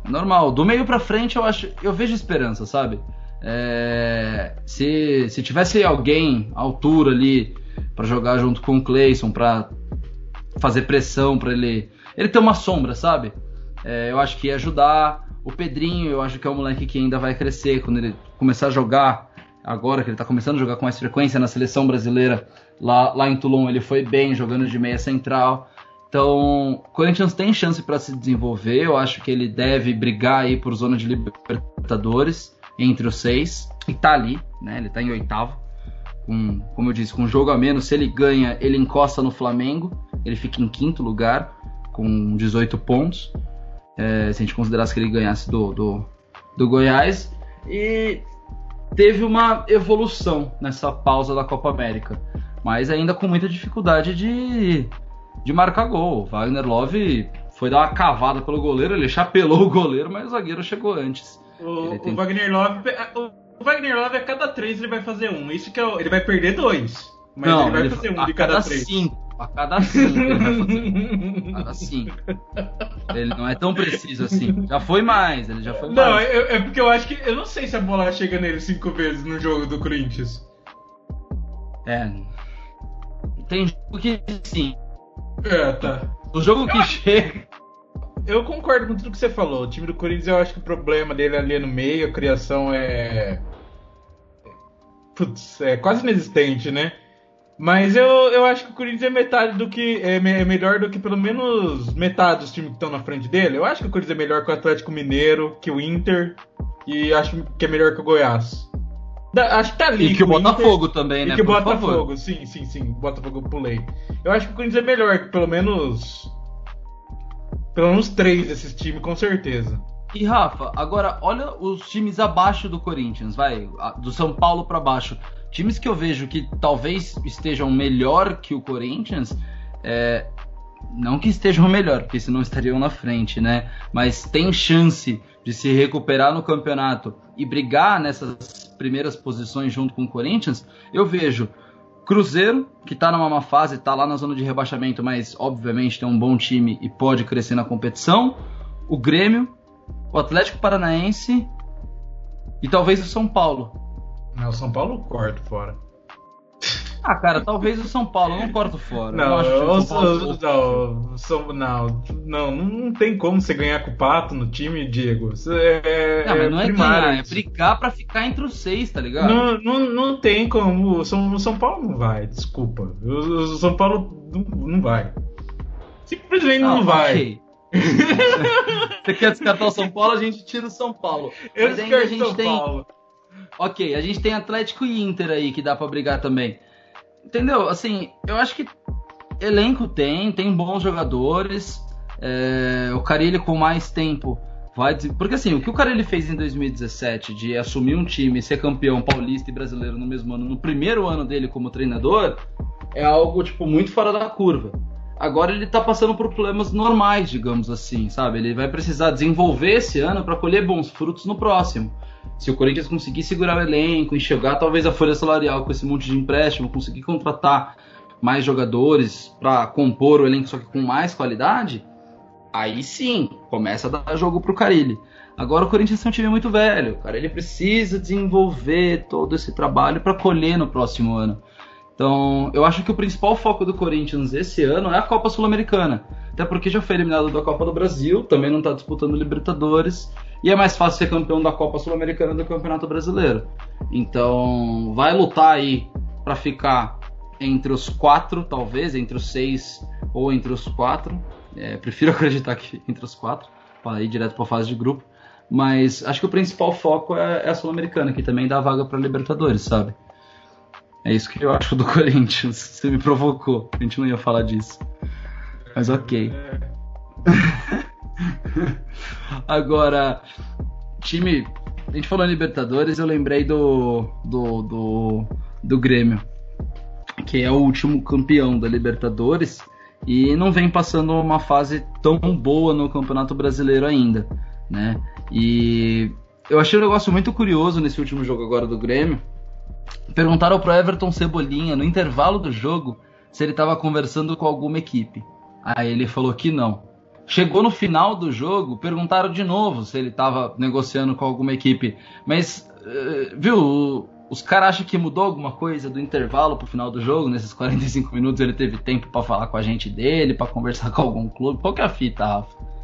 É normal. Do meio para frente eu acho. Eu vejo esperança, sabe? É, se, se tivesse alguém à altura ali para jogar junto com o Clayson, para fazer pressão para ele. Ele ter uma sombra, sabe? É, eu acho que ia ajudar. O Pedrinho, eu acho que é um moleque que ainda vai crescer quando ele começar a jogar. Agora que ele tá começando a jogar com mais frequência na seleção brasileira, Lá, lá em Toulon ele foi bem, jogando de meia central. Então, Corinthians tem chance para se desenvolver. Eu acho que ele deve brigar aí por zona de Libertadores. entre os seis e tá ali, né? Ele tá em oitavo. Com, como eu disse, com um jogo a menos, se ele ganha, ele encosta no Flamengo, ele fica em quinto lugar com 18 pontos. É, se a gente considerasse que ele ganhasse do, do, do Goiás. E teve uma evolução nessa pausa da Copa América, mas ainda com muita dificuldade de, de marcar gol. O Wagner Love foi dar uma cavada pelo goleiro, ele chapelou o goleiro, mas o zagueiro chegou antes. O, tem... o Wagner Love. O Wagner Love a cada três ele vai fazer um. Isso que é, ele vai perder dois. Mas Não, ele vai ele, fazer um de cada, cada três. Cinco. A cada cinco ele vai fazer. cada cinco. Ele não é tão preciso assim. Já foi mais, ele já foi não, mais. Não, é, é porque eu acho que. Eu não sei se a bola chega nele cinco vezes no jogo do Corinthians. É. Tem jogo que sim. É, tá. O jogo que chega. Eu concordo com tudo que você falou. O time do Corinthians, eu acho que o problema dele ali no meio, a criação é. Putz, é quase inexistente, né? Mas eu, eu acho que o Corinthians é metade do que. É, é melhor do que pelo menos metade dos times que estão na frente dele. Eu acho que o Corinthians é melhor que o Atlético Mineiro, que o Inter. E acho que é melhor que o Goiás. Da, acho que tá ali. E que o Botafogo Inter, também, né? E que o Botafogo, sim, sim, sim. Botafogo eu pulei. Eu acho que o Corinthians é melhor que pelo menos. Pelo menos três desses times, com certeza. E Rafa, agora olha os times abaixo do Corinthians, vai, do São Paulo para baixo. Times que eu vejo que talvez estejam melhor que o Corinthians, é, não que estejam melhor, porque senão estariam na frente, né? Mas tem chance de se recuperar no campeonato e brigar nessas primeiras posições junto com o Corinthians. Eu vejo Cruzeiro, que está numa má fase, está lá na zona de rebaixamento, mas obviamente tem um bom time e pode crescer na competição. O Grêmio, o Atlético Paranaense e talvez o São Paulo. Não, São Paulo corto fora. Ah, cara, talvez o São Paulo, eu não corto fora. Não, eu São Paulo não, São, não, não, não tem como você ganhar com o Pato no time, Diego. É, não, mas não é ganhar, é brigar pra ficar entre os seis, tá ligado? Não, não, não tem como. O São, São Paulo não vai, desculpa. O, São Paulo não, não vai. Simplesmente não, não vai. Okay. você quer descartar o São Paulo, a gente tira o São Paulo. Eu mas ainda a gente São tem. Paulo. Ok, a gente tem Atlético e Inter aí que dá para brigar também. Entendeu? Assim, eu acho que elenco tem, tem bons jogadores. É, o Carilli com mais tempo vai. Porque assim, o que o Carilli fez em 2017 de assumir um time, ser campeão paulista e brasileiro no mesmo ano, no primeiro ano dele como treinador, é algo tipo muito fora da curva. Agora ele tá passando por problemas normais, digamos assim, sabe? Ele vai precisar desenvolver esse ano para colher bons frutos no próximo. Se o Corinthians conseguir segurar o elenco, enxergar talvez a folha salarial com esse monte de empréstimo, conseguir contratar mais jogadores para compor o elenco só que com mais qualidade, aí sim começa a dar jogo pro Carilli. Agora o Corinthians é um time muito velho, cara. Ele precisa desenvolver todo esse trabalho para colher no próximo ano. Então, eu acho que o principal foco do Corinthians esse ano é a Copa Sul-Americana. Até porque já foi eliminado da Copa do Brasil, também não está disputando Libertadores. E é mais fácil ser campeão da Copa Sul-Americana do Campeonato Brasileiro. Então, vai lutar aí para ficar entre os quatro, talvez, entre os seis ou entre os quatro. É, prefiro acreditar que entre os quatro, para ir direto para a fase de grupo. Mas acho que o principal foco é, é a Sul-Americana, que também dá vaga para Libertadores, sabe? É isso que eu acho do Corinthians. Você me provocou. A gente não ia falar disso. Mas ok. Agora, time. A gente falou em Libertadores, eu lembrei do, do, do, do Grêmio, que é o último campeão da Libertadores e não vem passando uma fase tão boa no Campeonato Brasileiro ainda, né? E eu achei um negócio muito curioso nesse último jogo agora do Grêmio. Perguntaram pro Everton Cebolinha no intervalo do jogo se ele estava conversando com alguma equipe. Aí ele falou que não. Chegou no final do jogo, perguntaram de novo se ele estava negociando com alguma equipe. Mas, uh, viu, os caras acham que mudou alguma coisa do intervalo pro final do jogo? Nesses 45 minutos ele teve tempo para falar com a gente dele, para conversar com algum clube? Qual que é a fita, Rafa?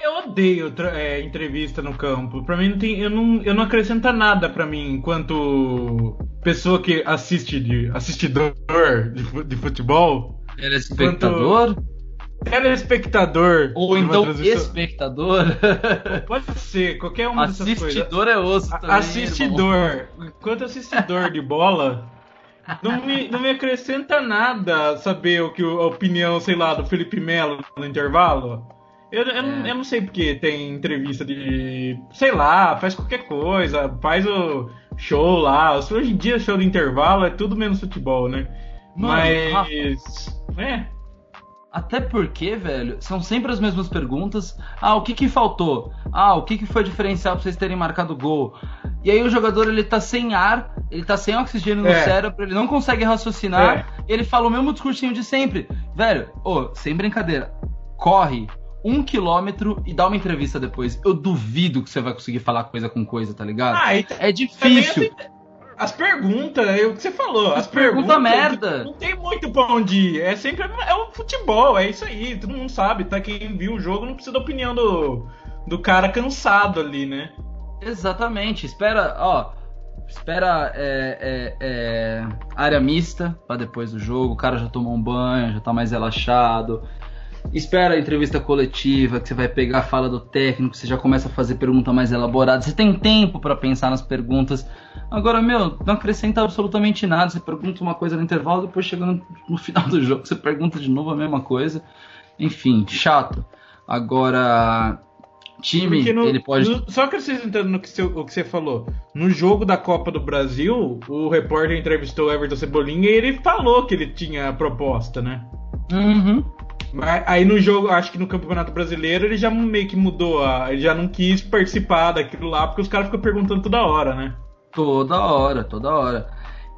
Eu odeio é, entrevista no campo. Pra mim não tem. Eu não, eu não acrescenta nada pra mim enquanto pessoa que assiste de. assistidor de, de futebol. Ele é espectador? Telespectador. Ou então espectador. Pode ser, qualquer uma dessas coisas. Assistidor é osso também. Assistidor. Enquanto assistidor de bola, não me, não me acrescenta nada saber o que a opinião, sei lá, do Felipe Melo no intervalo. Eu, eu, é. não, eu não sei porque tem entrevista de. Sei lá, faz qualquer coisa, faz o show lá. Hoje em dia, show de intervalo é tudo menos futebol, né? Mano, Mas. É. Até porque, velho, são sempre as mesmas perguntas. Ah, o que que faltou? Ah, o que que foi diferencial pra vocês terem marcado gol? E aí o jogador, ele tá sem ar, ele tá sem oxigênio no é. cérebro, ele não consegue raciocinar, é. ele fala o mesmo discursinho de sempre. Velho, ô, sem brincadeira, corre um quilômetro e dá uma entrevista depois. Eu duvido que você vai conseguir falar coisa com coisa, tá ligado? Ah, é difícil. As perguntas, é o que você falou. As, as perguntas. Pergunta merda. Não tem muito pra onde ir. É sempre. É o futebol, é isso aí. Todo mundo sabe. Tá? Quem viu o jogo não precisa da opinião do, do cara cansado ali, né? Exatamente. Espera, ó. Espera é, é, é, área mista para depois do jogo. O cara já tomou um banho, já tá mais relaxado espera a entrevista coletiva, que você vai pegar a fala do técnico, você já começa a fazer pergunta mais elaborada, você tem tempo para pensar nas perguntas. Agora, meu, não acrescenta absolutamente nada. Você pergunta uma coisa no intervalo, depois chegando no final do jogo, você pergunta de novo a mesma coisa. Enfim, chato. Agora, time, no, ele pode. No, só acrescentando no que você, o que você falou. No jogo da Copa do Brasil, o repórter entrevistou o Everton Cebolinha e ele falou que ele tinha a proposta, né? Uhum. Aí no jogo, acho que no Campeonato Brasileiro ele já meio que mudou, a, ele já não quis participar daquilo lá, porque os caras ficam perguntando toda hora, né? Toda hora, toda hora.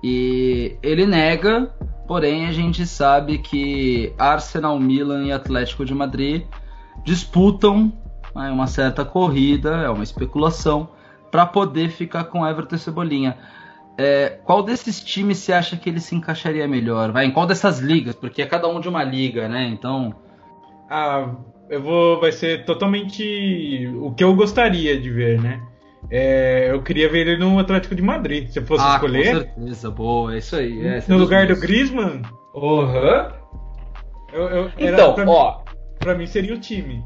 E ele nega, porém a gente sabe que Arsenal, Milan e Atlético de Madrid disputam né, uma certa corrida, é uma especulação, para poder ficar com Everton Cebolinha. É, qual desses times você acha que ele se encaixaria melhor? Vai em qual dessas ligas? Porque é cada um de uma liga, né? Então. Ah, eu vou. Vai ser totalmente o que eu gostaria de ver, né? É, eu queria ver ele no Atlético de Madrid, se eu fosse ah, escolher. Com certeza, boa, é isso aí. É, no lugar do Griezmann? Uhum. então, pra ó. Mim, pra mim seria o time.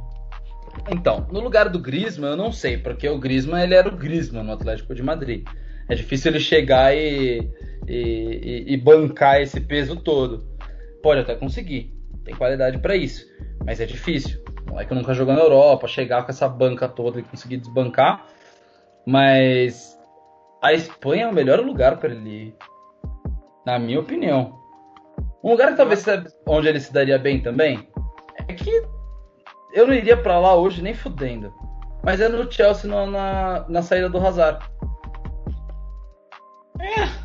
Então, no lugar do Griezmann, eu não sei, porque o Griezmann ele era o Griezmann no Atlético de Madrid. É difícil ele chegar e, e, e bancar esse peso todo. Pode até conseguir, tem qualidade para isso, mas é difícil. Não é que nunca jogou na Europa, chegar com essa banca toda e conseguir desbancar. Mas a Espanha é o melhor lugar para ele ir, na minha opinião. Um lugar que talvez onde ele se daria bem também é que eu não iria para lá hoje nem fudendo. Mas é no Chelsea na, na, na saída do Hazard. É.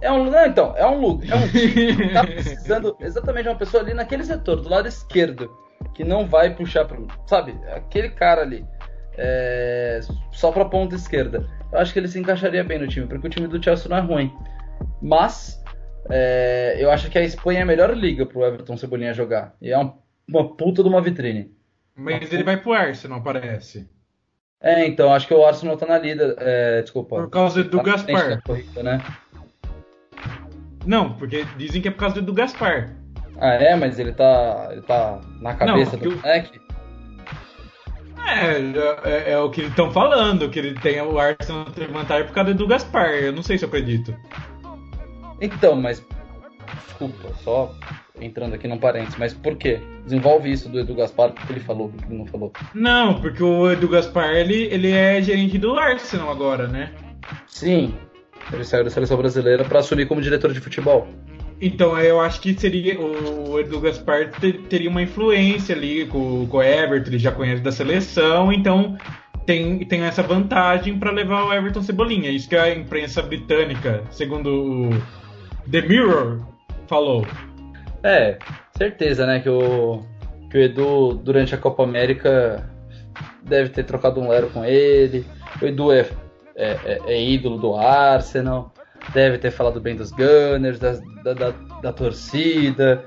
É um, não, então, é um look, é um que tá precisando exatamente de uma pessoa ali naquele setor, do lado esquerdo, que não vai puxar para, sabe, aquele cara ali, é, só para ponta esquerda. Eu acho que ele se encaixaria bem no time, porque o time do Chelsea não é ruim. Mas é, eu acho que a Espanha é a melhor liga pro Everton Cebolinha jogar. E é uma, uma puta de uma vitrine. Mas ele vai pro Arsenal, parece. É, então, acho que o Arsenal tá na lida. É, desculpa. Por causa do tá Gaspar. Corrida, né? Não, porque dizem que é por causa do Gaspar. Ah, é? Mas ele tá, ele tá na cabeça Não, do moleque? É, é, é, o que eles estão falando, que ele tem o Arsenal tem vantagem por causa do Gaspar. Eu não sei se eu acredito. Então, mas. Desculpa, só entrando aqui num parênteses, mas por quê? Desenvolve isso do Edu Gaspar, o que ele falou, o que ele não falou. Não, porque o Edu Gaspar, ele, ele é gerente do Arsenal agora, né? Sim, ele saiu da seleção brasileira para assumir como diretor de futebol. Então, eu acho que seria o Edu Gaspar teria uma influência ali com, com o Everton, ele já conhece da seleção, então tem, tem essa vantagem para levar o Everton Cebolinha. Isso que a imprensa britânica, segundo o The Mirror, falou. É, certeza, né, que o, que o Edu, durante a Copa América, deve ter trocado um lero com ele. O Edu é, é, é, é ídolo do Arsenal, deve ter falado bem dos Gunners, da, da, da, da torcida.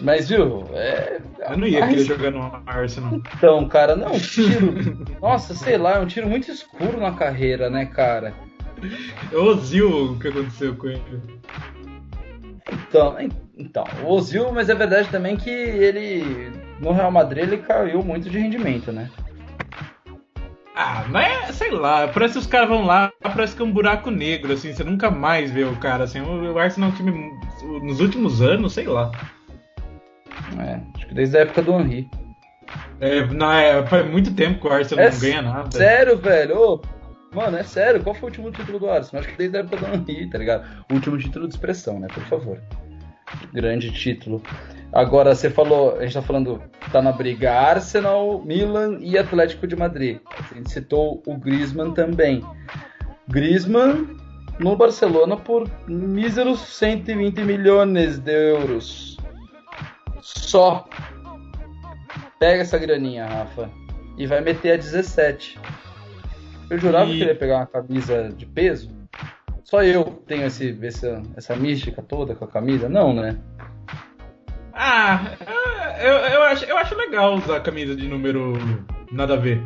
Mas, viu, é. Eu não ia querer jogar no Arsenal. Então, cara, não, um tiro. nossa, sei lá, é um tiro muito escuro na carreira, né, cara? Eu ouvi o que aconteceu com ele. Então, Então, o Ozil, mas é verdade também que ele no Real Madrid ele caiu muito de rendimento, né? Ah, mas sei lá, parece que os caras vão lá, parece que é um buraco negro, assim, você nunca mais vê o cara, assim, o Arsenal é um time nos últimos anos, sei lá. É, acho que desde a época do Henry. É, na, é, faz muito tempo que o Arsenal É não ganha nada. Sério, velho? Ô, mano, é sério, qual foi o último título do Arsenal? Acho que desde a época do Henry, tá ligado? O último título de expressão, né? Por favor. Grande título. Agora, você falou, a gente tá falando, tá na briga Arsenal, Milan e Atlético de Madrid. A gente citou o Griezmann também. Griezmann no Barcelona por míseros 120 milhões de euros. Só. Pega essa graninha, Rafa, e vai meter a 17. Eu jurava E- que ele ia pegar uma camisa de peso. Só eu tenho esse, essa, essa mística toda com a camisa? Não, né? Ah, eu, eu, acho, eu acho legal usar camisa de número nada a ver.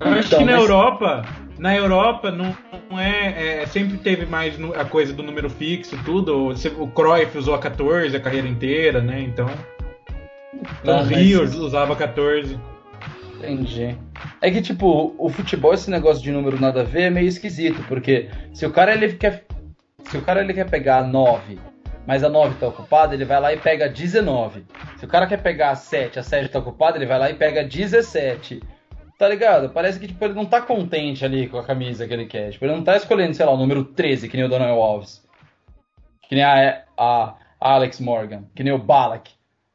Eu acho Então, que na mas- Europa, na Europa não, não é, é, Sempre teve mais a coisa do número fixo, tudo. O Cruyff usou a 14 a carreira inteira, né? Então. Tá, o mas- Rio usava 14. Entendi. É que, tipo, o futebol, esse negócio de número nada a ver é meio esquisito, porque se o cara ele quer. Se o cara ele quer pegar a 9, mas a 9 tá ocupada, ele vai lá e pega a 19. Se o cara quer pegar a 7, a 7 tá ocupada, ele vai lá e pega a 17. Tá ligado? Parece que tipo, ele não tá contente ali com a camisa que ele quer. Tipo, ele não tá escolhendo, sei lá, o número 13, que nem o Donald Alves. Que nem a, a Alex Morgan, que nem o Balak.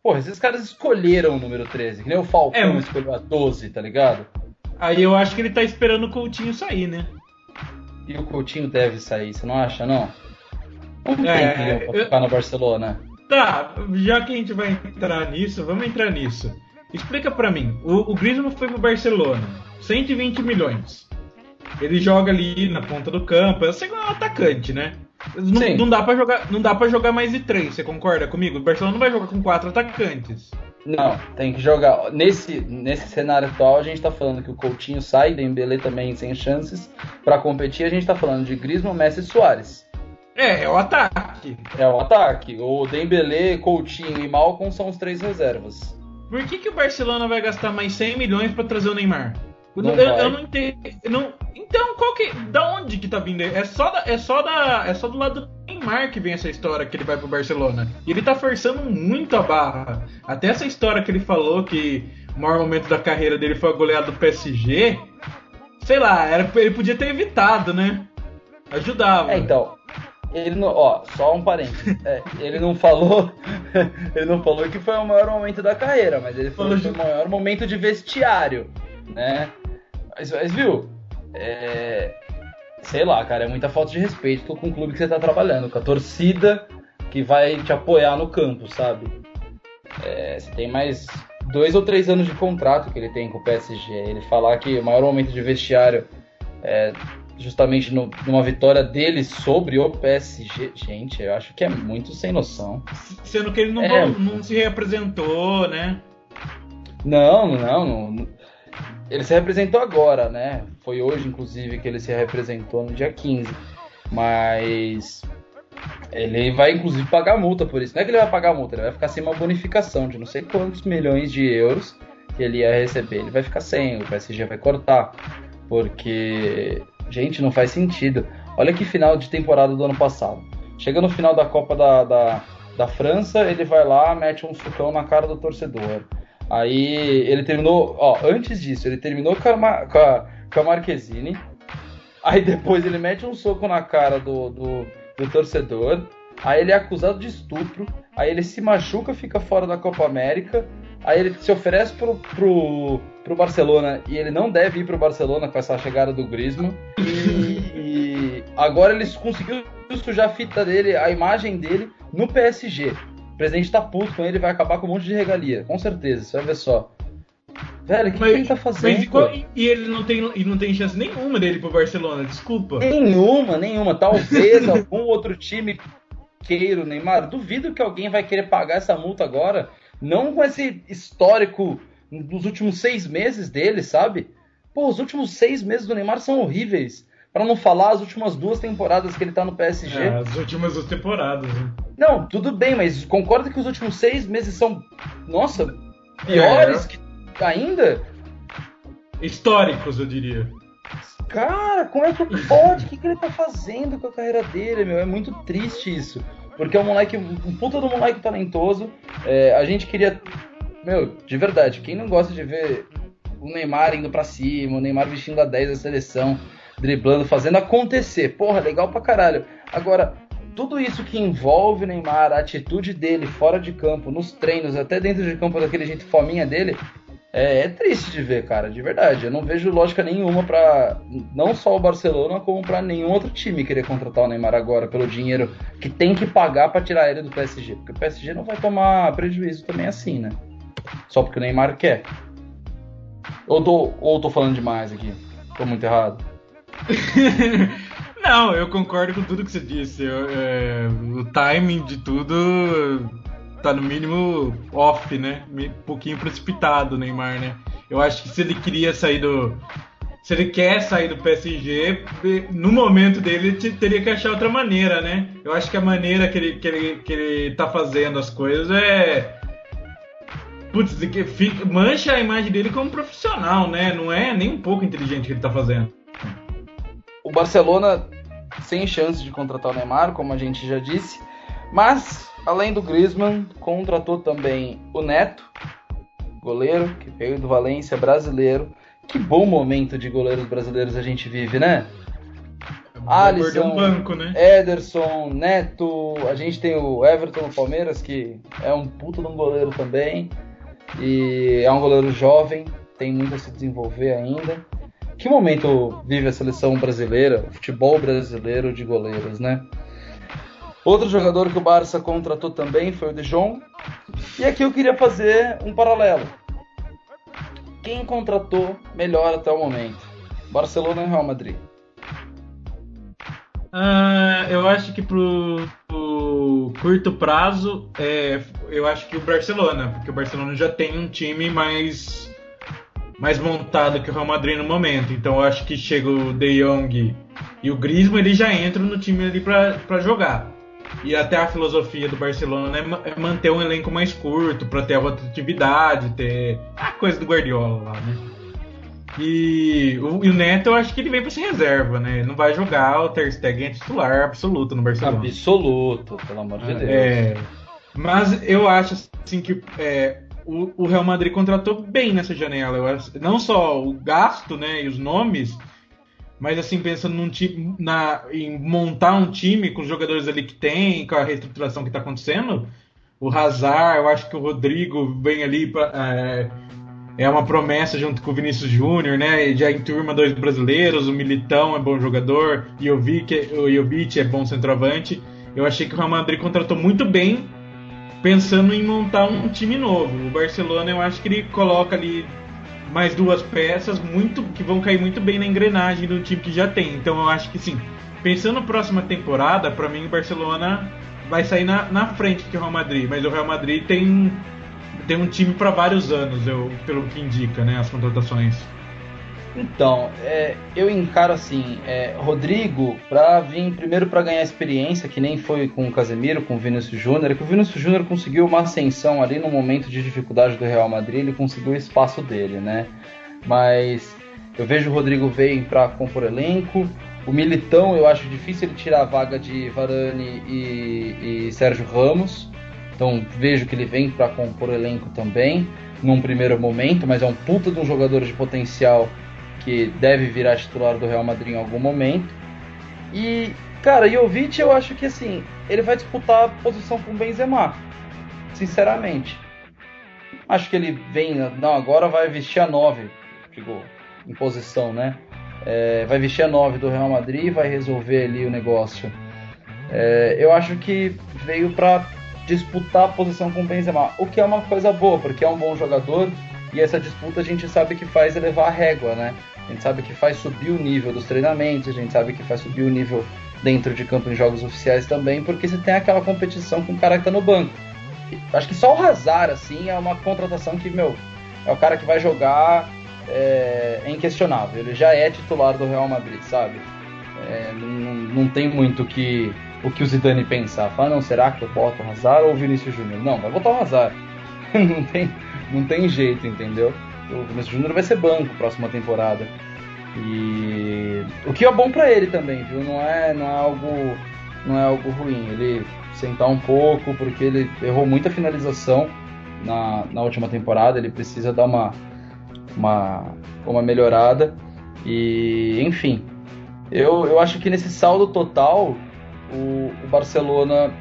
Porra, esses caras escolheram o número 13, que nem o Falcão É, mas- escolheu a 12, tá ligado? Aí eu acho que ele tá esperando o Coutinho sair, né? E o Coutinho deve sair, você não acha, não? Não tem É, pra eu- ficar no Barcelona. Tá, já que a gente vai entrar nisso, vamos entrar nisso. Explica pra mim. O, o Griezmann foi pro Barcelona, 120 milhões. Ele joga ali na ponta do campo, é segundo atacante, né? Não, Sim. não dá para jogar, não dá para jogar mais de três. Você concorda comigo? O Barcelona não vai jogar com quatro atacantes. Não, tem que jogar. Nesse, nesse cenário atual, a gente tá falando que o Coutinho sai, Dembélé também sem chances. Pra competir, a gente tá falando de Griezmann, Messi e Soares. É, é o ataque. É o ataque. O Dembélé, Coutinho e Malcom são os três reservas. Por que, que o Barcelona vai gastar mais 100 milhões pra trazer o Neymar? Eu Não eu, eu não entendo. não- então, qual que. Da onde que tá vindo? É só, da, é, só da, é só do lado do Neymar que vem essa história que ele vai pro Barcelona. E ele tá forçando muito a barra. Até essa história que ele falou que o maior momento da carreira dele foi a goleada do PSG. Sei lá, era, ele podia ter evitado, né? Ajudava. É, então. Ele não, ó, só um parênteses. É, ele não falou, ele não falou que foi o maior momento da carreira, mas ele falou que foi o maior momento de vestiário, né? Mas, mas, viu? É, sei lá, cara, é muita falta de respeito com o clube que você tá trabalhando, com a torcida que vai te apoiar no campo, sabe? É, você tem mais dois ou três anos de contrato que ele tem com o PSG. Ele falar que o maior momento de vestiário é justamente no- numa vitória dele sobre o PSG. Gente, eu acho que é muito sem noção. Sendo que ele não, É. não se representou, né? Não, não, não, não. Ele se representou agora, né? Foi hoje, inclusive, que ele se representou no dia 15. Mas ele vai, inclusive, pagar multa por isso. Não é que ele vai pagar multa, ele vai ficar sem uma bonificação de não sei quantos milhões de euros que ele ia receber. Ele vai ficar sem, o PSG vai cortar. Porque, gente, não faz sentido. Olha que final de temporada do ano passado. Chega no final da Copa da, da, da França, ele vai lá, mete um sucão na cara do torcedor. Aí ele terminou, ó, antes disso, ele terminou com a, com a, com a Marquezine. Aí depois ele mete um soco na cara do, do, do torcedor. Aí ele é acusado de estupro. Aí ele se machuca, fica fora da Copa América. Aí ele se oferece pro, pro, pro Barcelona e ele não deve ir pro Barcelona com essa chegada do Griezmann. E, e agora ele conseguiu sujar a fita dele, a imagem dele no PSG. O presidente tá puto com ele, vai acabar com um monte de regalia, com certeza, você vai ver só. Velho, o que, que ele tá fazendo? E, qual- e ele não tem, e não tem chance nenhuma dele pro Barcelona, desculpa. Nenhuma, nenhuma. Talvez algum outro time queira o Neymar. Duvido que alguém vai querer pagar essa multa agora. Não com esse histórico dos últimos seis meses dele, sabe? Pô, os últimos seis meses do Neymar são horríveis. Para não falar as últimas duas temporadas que ele tá no PSG. É, as últimas duas temporadas, né? Não, tudo bem, mas concorda que os últimos seis meses são, nossa, piores é. que ainda? Históricos, eu diria. Cara, como é que pode? O que, que ele tá fazendo com a carreira dele, meu? É muito triste isso. Porque é um moleque, um puta do moleque talentoso. É, a gente queria. Meu, de verdade, quem não gosta de ver o Neymar indo para cima, o Neymar vestindo a 10 da seleção, driblando, fazendo acontecer. Porra, legal pra caralho. Agora, tudo isso que envolve Neymar, a atitude dele fora de campo, nos treinos, até dentro de campo, daquele jeito fominha dele, é, é, triste de ver, cara, de verdade. Eu não vejo lógica nenhuma para não só o Barcelona, como para nenhum outro time querer contratar o Neymar agora pelo dinheiro que tem que pagar para tirar ele do PSG. Porque o PSG não vai tomar prejuízo também assim, né? Só porque o Neymar quer. Ou tô, ou tô falando demais aqui? Tô muito errado? não, eu concordo com tudo que você disse. Eu, é, o timing de tudo tá no mínimo off, né? Um pouquinho precipitado o Neymar, né? Eu acho que se ele queria sair do. Se ele quer sair do PSG, no momento dele teria que achar outra maneira, né? Eu acho que a maneira que ele, que ele, que ele tá fazendo as coisas é. Putz, fica, mancha a imagem dele como profissional, né? Não é nem um pouco inteligente o que ele tá fazendo. O Barcelona sem chance de contratar o Neymar, como a gente já disse, mas Além do Griezmann, contratou também o Neto, goleiro, que veio do Valência, brasileiro. Que bom momento de goleiros brasileiros a gente vive, né? Alisson, um banco, né? Ederson, Neto, a gente tem o Everton Palmeiras, que é um puto de um goleiro também. E é um goleiro jovem, tem muito a se desenvolver ainda. Que momento vive a seleção brasileira, o futebol brasileiro de goleiros, né? Outro jogador que o Barça contratou também foi o De Jong. E aqui eu queria fazer um paralelo. Quem contratou melhor até o momento? Barcelona ou Real Madrid? Uh, eu acho que pro, pro curto prazo, é, eu acho que o Barcelona, porque o Barcelona já tem um time mais, mais montado que o Real Madrid no momento. Então eu acho que chega o De Jong e o Griezmann, eles já entram no time ali para jogar. E até a filosofia do Barcelona né, é manter um elenco mais curto para ter a rotatividade, ter a coisa do Guardiola lá, né? E o, e o, Neto, eu acho que ele vem para ser reserva, né? Não vai jogar, o Ter Stegen é titular absoluto no Barcelona. Absoluto, pelo amor de Deus. É, mas eu acho assim que é, o, o, Real Madrid contratou bem nessa janela. Eu, não só o gasto, né, e os nomes, mas assim, pensando num time, na, em montar um time com os jogadores ali que tem, com a reestruturação que está acontecendo, o Hazard, eu acho que o Rodrigo vem ali pra, é, é uma promessa junto com o Vinícius Júnior, né? Já em turma dois brasileiros, o Militão é bom jogador, o Jovic é bom centroavante. Eu achei que o Real Madrid contratou muito bem, pensando em montar um time novo. O Barcelona, eu acho que ele coloca ali mais duas peças muito que vão cair muito bem na engrenagem do time que já tem. Então eu acho que sim, pensando na próxima temporada, para mim o Barcelona vai sair na, na frente que o Real Madrid, mas o Real Madrid tem tem um time para vários anos, eu, pelo que indica, né, as contratações. Então, é, eu encaro assim, é, Rodrigo, para vir primeiro para ganhar experiência, que nem foi com o Casemiro, com o Vinícius Júnior, que o Vinícius Júnior conseguiu uma ascensão ali no momento de dificuldade do Real Madrid, ele conseguiu o espaço dele, né? Mas eu vejo o Rodrigo vem para compor elenco, o Militão eu acho difícil ele tirar a vaga de Varane e, e Sérgio Ramos, então vejo que ele vem para compor elenco também, num primeiro momento, mas é um puta de um jogador de potencial que deve virar titular do Real Madrid em algum momento. E, cara, Jovic eu acho que assim, ele vai disputar a posição com o Benzema. Sinceramente. Acho que ele vem, não, agora vai vestir a 9, digo, em posição, né? É, vai vestir a 9 do Real Madrid, vai resolver ali o negócio. É, eu acho que veio para disputar a posição com o Benzema, o que é uma coisa boa, porque é um bom jogador e essa disputa a gente sabe que faz elevar a régua, né? A gente sabe que faz subir o nível dos treinamentos, a gente sabe que faz subir o nível dentro de campo em jogos oficiais também, porque você tem aquela competição com o cara que tá no banco. Acho que só o Hazard, assim, é uma contratação que, meu, é o cara que vai jogar, é, é inquestionável. Ele já é titular do Real Madrid, sabe? É, não, não tem muito que, o que o Zidane pensar. Fala, não, será que eu boto o Hazard ou o Vinícius Júnior? Não, vai botar o Hazard. não, tem, não tem jeito, entendeu? O Vinícius Júnior vai ser banco próxima temporada. E o que é bom para ele também, viu? Não é, não é algo não é algo ruim. Ele sentar um pouco porque ele errou muita finalização na, na última temporada, ele precisa dar uma uma uma melhorada e enfim. Eu, eu acho que nesse saldo total o, o Barcelona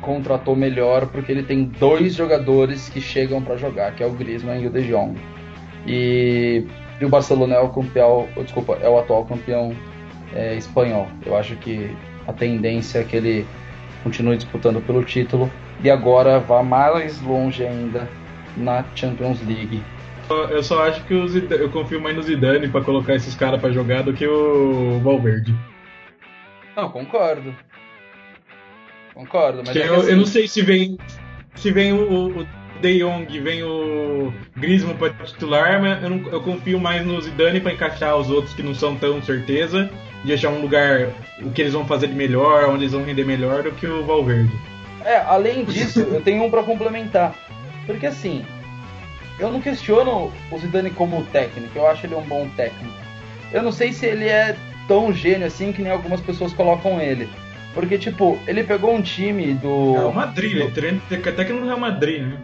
contratou melhor porque ele tem dois jogadores que chegam para jogar, que é o Griezmann e o De Jong. E e o Barcelona é o campeão, desculpa, é o atual campeão é, espanhol. Eu acho que a tendência é que ele continue disputando pelo título e agora vá mais longe ainda na Champions League. Eu só acho que eu confio mais no Zidane para colocar esses caras para jogar do que o Valverde. Não, concordo. Concordo, mas é eu, assim... eu, não sei se vem se vem o, o de Jong, vem o Griezmann para titular, mas eu, não, eu confio mais no Zidane para encaixar os outros que não são tão certeza e achar um lugar o que eles vão fazer de melhor, onde eles vão render melhor do que o Valverde. É, além disso, eu tenho um para complementar. Porque assim, eu não questiono o Zidane como técnico, eu acho ele um bom técnico. Eu não sei se ele é tão gênio assim que nem algumas pessoas colocam ele. Porque, tipo, ele pegou um time do. Real Madrid, do... ele treina até que no Real Madrid, né?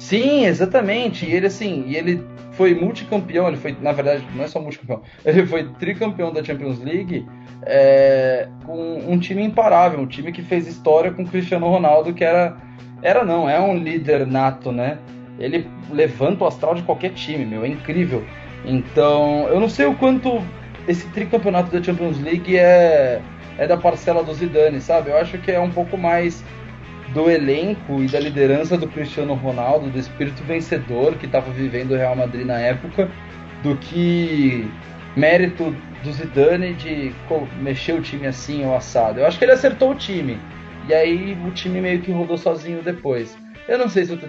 Sim, exatamente. E ele assim, e ele foi multicampeão, ele foi, na verdade, não é só multicampeão, ele foi tricampeão da Champions League é, com um time imparável, um time que fez história com o Cristiano Ronaldo, que era. Era não, é um líder nato, né? Ele levanta o astral de qualquer time, meu, é incrível. Então, eu não sei o quanto esse tricampeonato da Champions League é, é da parcela do Zidane, sabe? Eu acho que é um pouco mais do elenco e da liderança do Cristiano Ronaldo, do espírito vencedor que estava vivendo o Real Madrid na época, do que mérito do Zidane de mexer o time assim ou assado. Eu acho que ele acertou o time. E aí o time meio que rodou sozinho depois. Eu não sei se eu tô,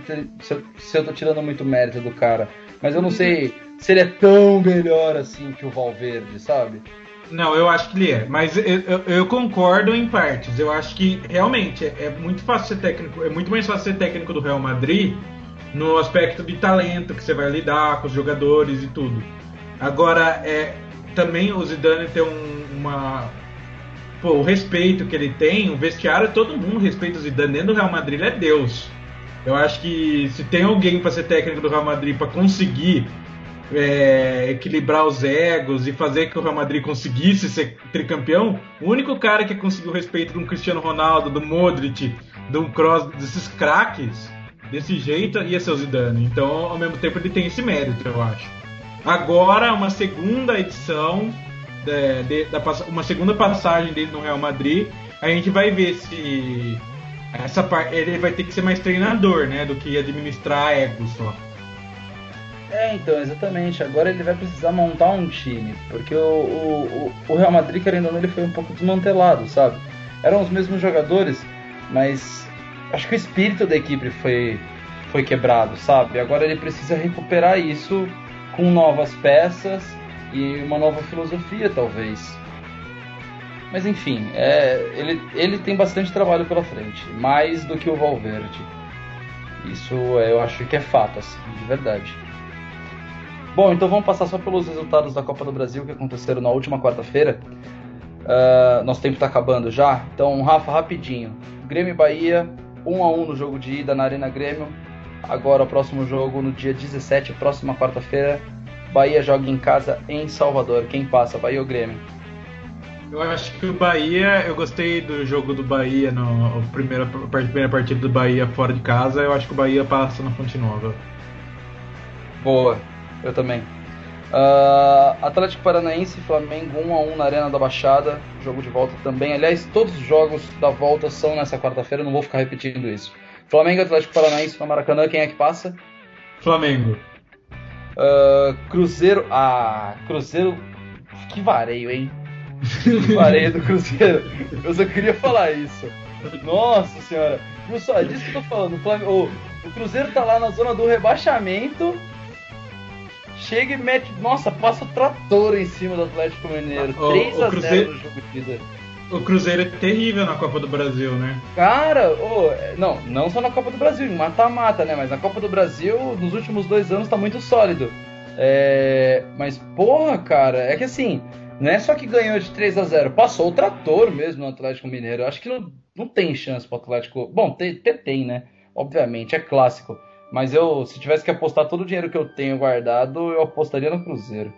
se eu tô tirando muito mérito do cara, mas eu não sei se ele é tão melhor assim que o Valverde, sabe? Não, eu acho que ele é. Mas eu, eu, eu concordo em partes. Eu acho que realmente é, é, muito fácil ser técnico. É muito mais fácil ser técnico do Real Madrid no aspecto de talento que você vai lidar com os jogadores e tudo. Agora, é, também o Zidane tem um, uma. Pô, o respeito que ele tem, o vestiário, todo mundo respeita o Zidane. Dentro do Real Madrid, ele é Deus. Eu acho que se tem alguém para ser técnico do Real Madrid para conseguir é, equilibrar os egos e fazer que o Real Madrid conseguisse ser tricampeão, o único cara que conseguiu respeito de um Cristiano Ronaldo, do Modric, um Kroos, desses craques, desse jeito, ia ser o Zidane. Então, ao mesmo tempo, ele tem esse mérito, eu acho. Agora, uma segunda edição, de, de, da, uma segunda passagem dele no Real Madrid, a gente vai ver se essa parte ele vai ter que ser mais treinador, né, do que administrar egos só. É, então, exatamente. Agora ele vai precisar montar um time, porque o, o, o Real Madrid, querendo ou não, ele foi um pouco desmantelado, sabe? Eram os mesmos jogadores, mas acho que o espírito da equipe foi, foi quebrado, sabe? Agora ele precisa recuperar isso com novas peças e uma nova filosofia, talvez. Mas enfim, é, ele, ele tem bastante trabalho pela frente, mais do que o Valverde. Isso eu acho que é fato, assim, de verdade. Bom, então vamos passar só pelos resultados da Copa do Brasil que aconteceram na última quarta-feira. Uh, nosso tempo está acabando já. Então, Rafa, rapidinho. Grêmio e Bahia, 1 um a 1 um no jogo de ida na Arena Grêmio. Agora o próximo jogo no dia 17, próxima quarta-feira. Bahia joga em casa em Salvador. Quem passa, Bahia ou Grêmio? Eu acho que o Bahia, eu gostei do jogo do Bahia, no primeira, primeira partida do Bahia fora de casa. Eu acho que o Bahia passa na Fonte Nova. Boa. Eu também. Uh, Atlético Paranaense e Flamengo 1x1 na Arena da Baixada. Jogo de volta também. Aliás, todos os jogos da volta são nessa quarta-feira, não vou ficar repetindo isso. Flamengo Atlético Paranaense no Maracanã, quem é que passa? Flamengo. Uh, Cruzeiro. Ah, Cruzeiro. Que vareio, hein? Que vareio do Cruzeiro. Eu só queria falar isso. Nossa senhora. Viu só, é disso que eu tô falando. O, Flamengo, o, o Cruzeiro tá lá na zona do rebaixamento chega e mete. Nossa, passa o trator em cima do Atlético Mineiro. O- 3 o a 0 Cruzeiro- no jogo de ida. O Cruzeiro é terrível na Copa do Brasil, né? Cara, é, não, não só na Copa do Brasil, em mata-mata, né? Mas na Copa do Brasil, nos últimos dois anos, tá muito sólido. É, mas, porra, cara, é que assim, não é só que ganhou de 3 a 0 passou o trator mesmo no Atlético Mineiro. Acho que não, não tem chance pro Atlético. Bom, tem, tem, né? Obviamente, é clássico. Mas eu, se tivesse que apostar todo o dinheiro que eu tenho guardado, eu apostaria no Cruzeiro.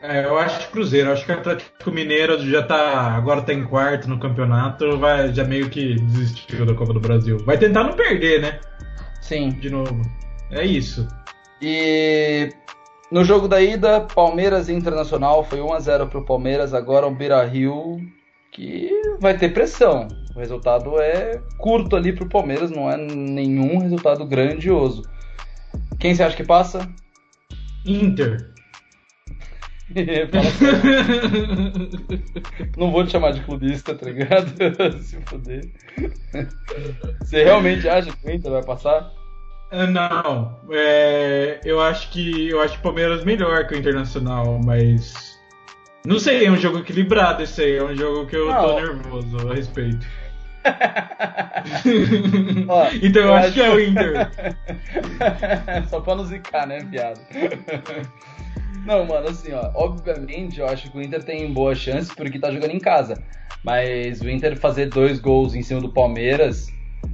É, eu acho que Cruzeiro, acho que o Atlético Mineiro já tá. Agora tá em quarto no campeonato, vai, já meio que desistiu da Copa do Brasil. Vai tentar não perder, né? Sim. De novo. É isso. E no jogo da ida, Palmeiras e Internacional foi 1 a 0 pro Palmeiras, agora o Beira-Rio que vai ter pressão. O resultado é curto ali pro Palmeiras, não é nenhum resultado grandioso. Quem você acha que passa? Inter. Não vou te chamar de clubista, tá ligado? Se fuder. Você realmente acha que o Inter vai passar? É, Não, é, eu acho que eu acho que o Palmeiras melhor que o Internacional, mas não sei, é um jogo equilibrado esse aí, é um jogo que eu Não. tô nervoso a respeito. Ó, então eu, eu acho acho- que é o Inter. Só pra não zicar, né, viado? Não, mano, assim, ó, obviamente eu acho que o Inter tem boa chance porque tá jogando em casa. Mas o Inter fazer dois gols em cima do Palmeiras,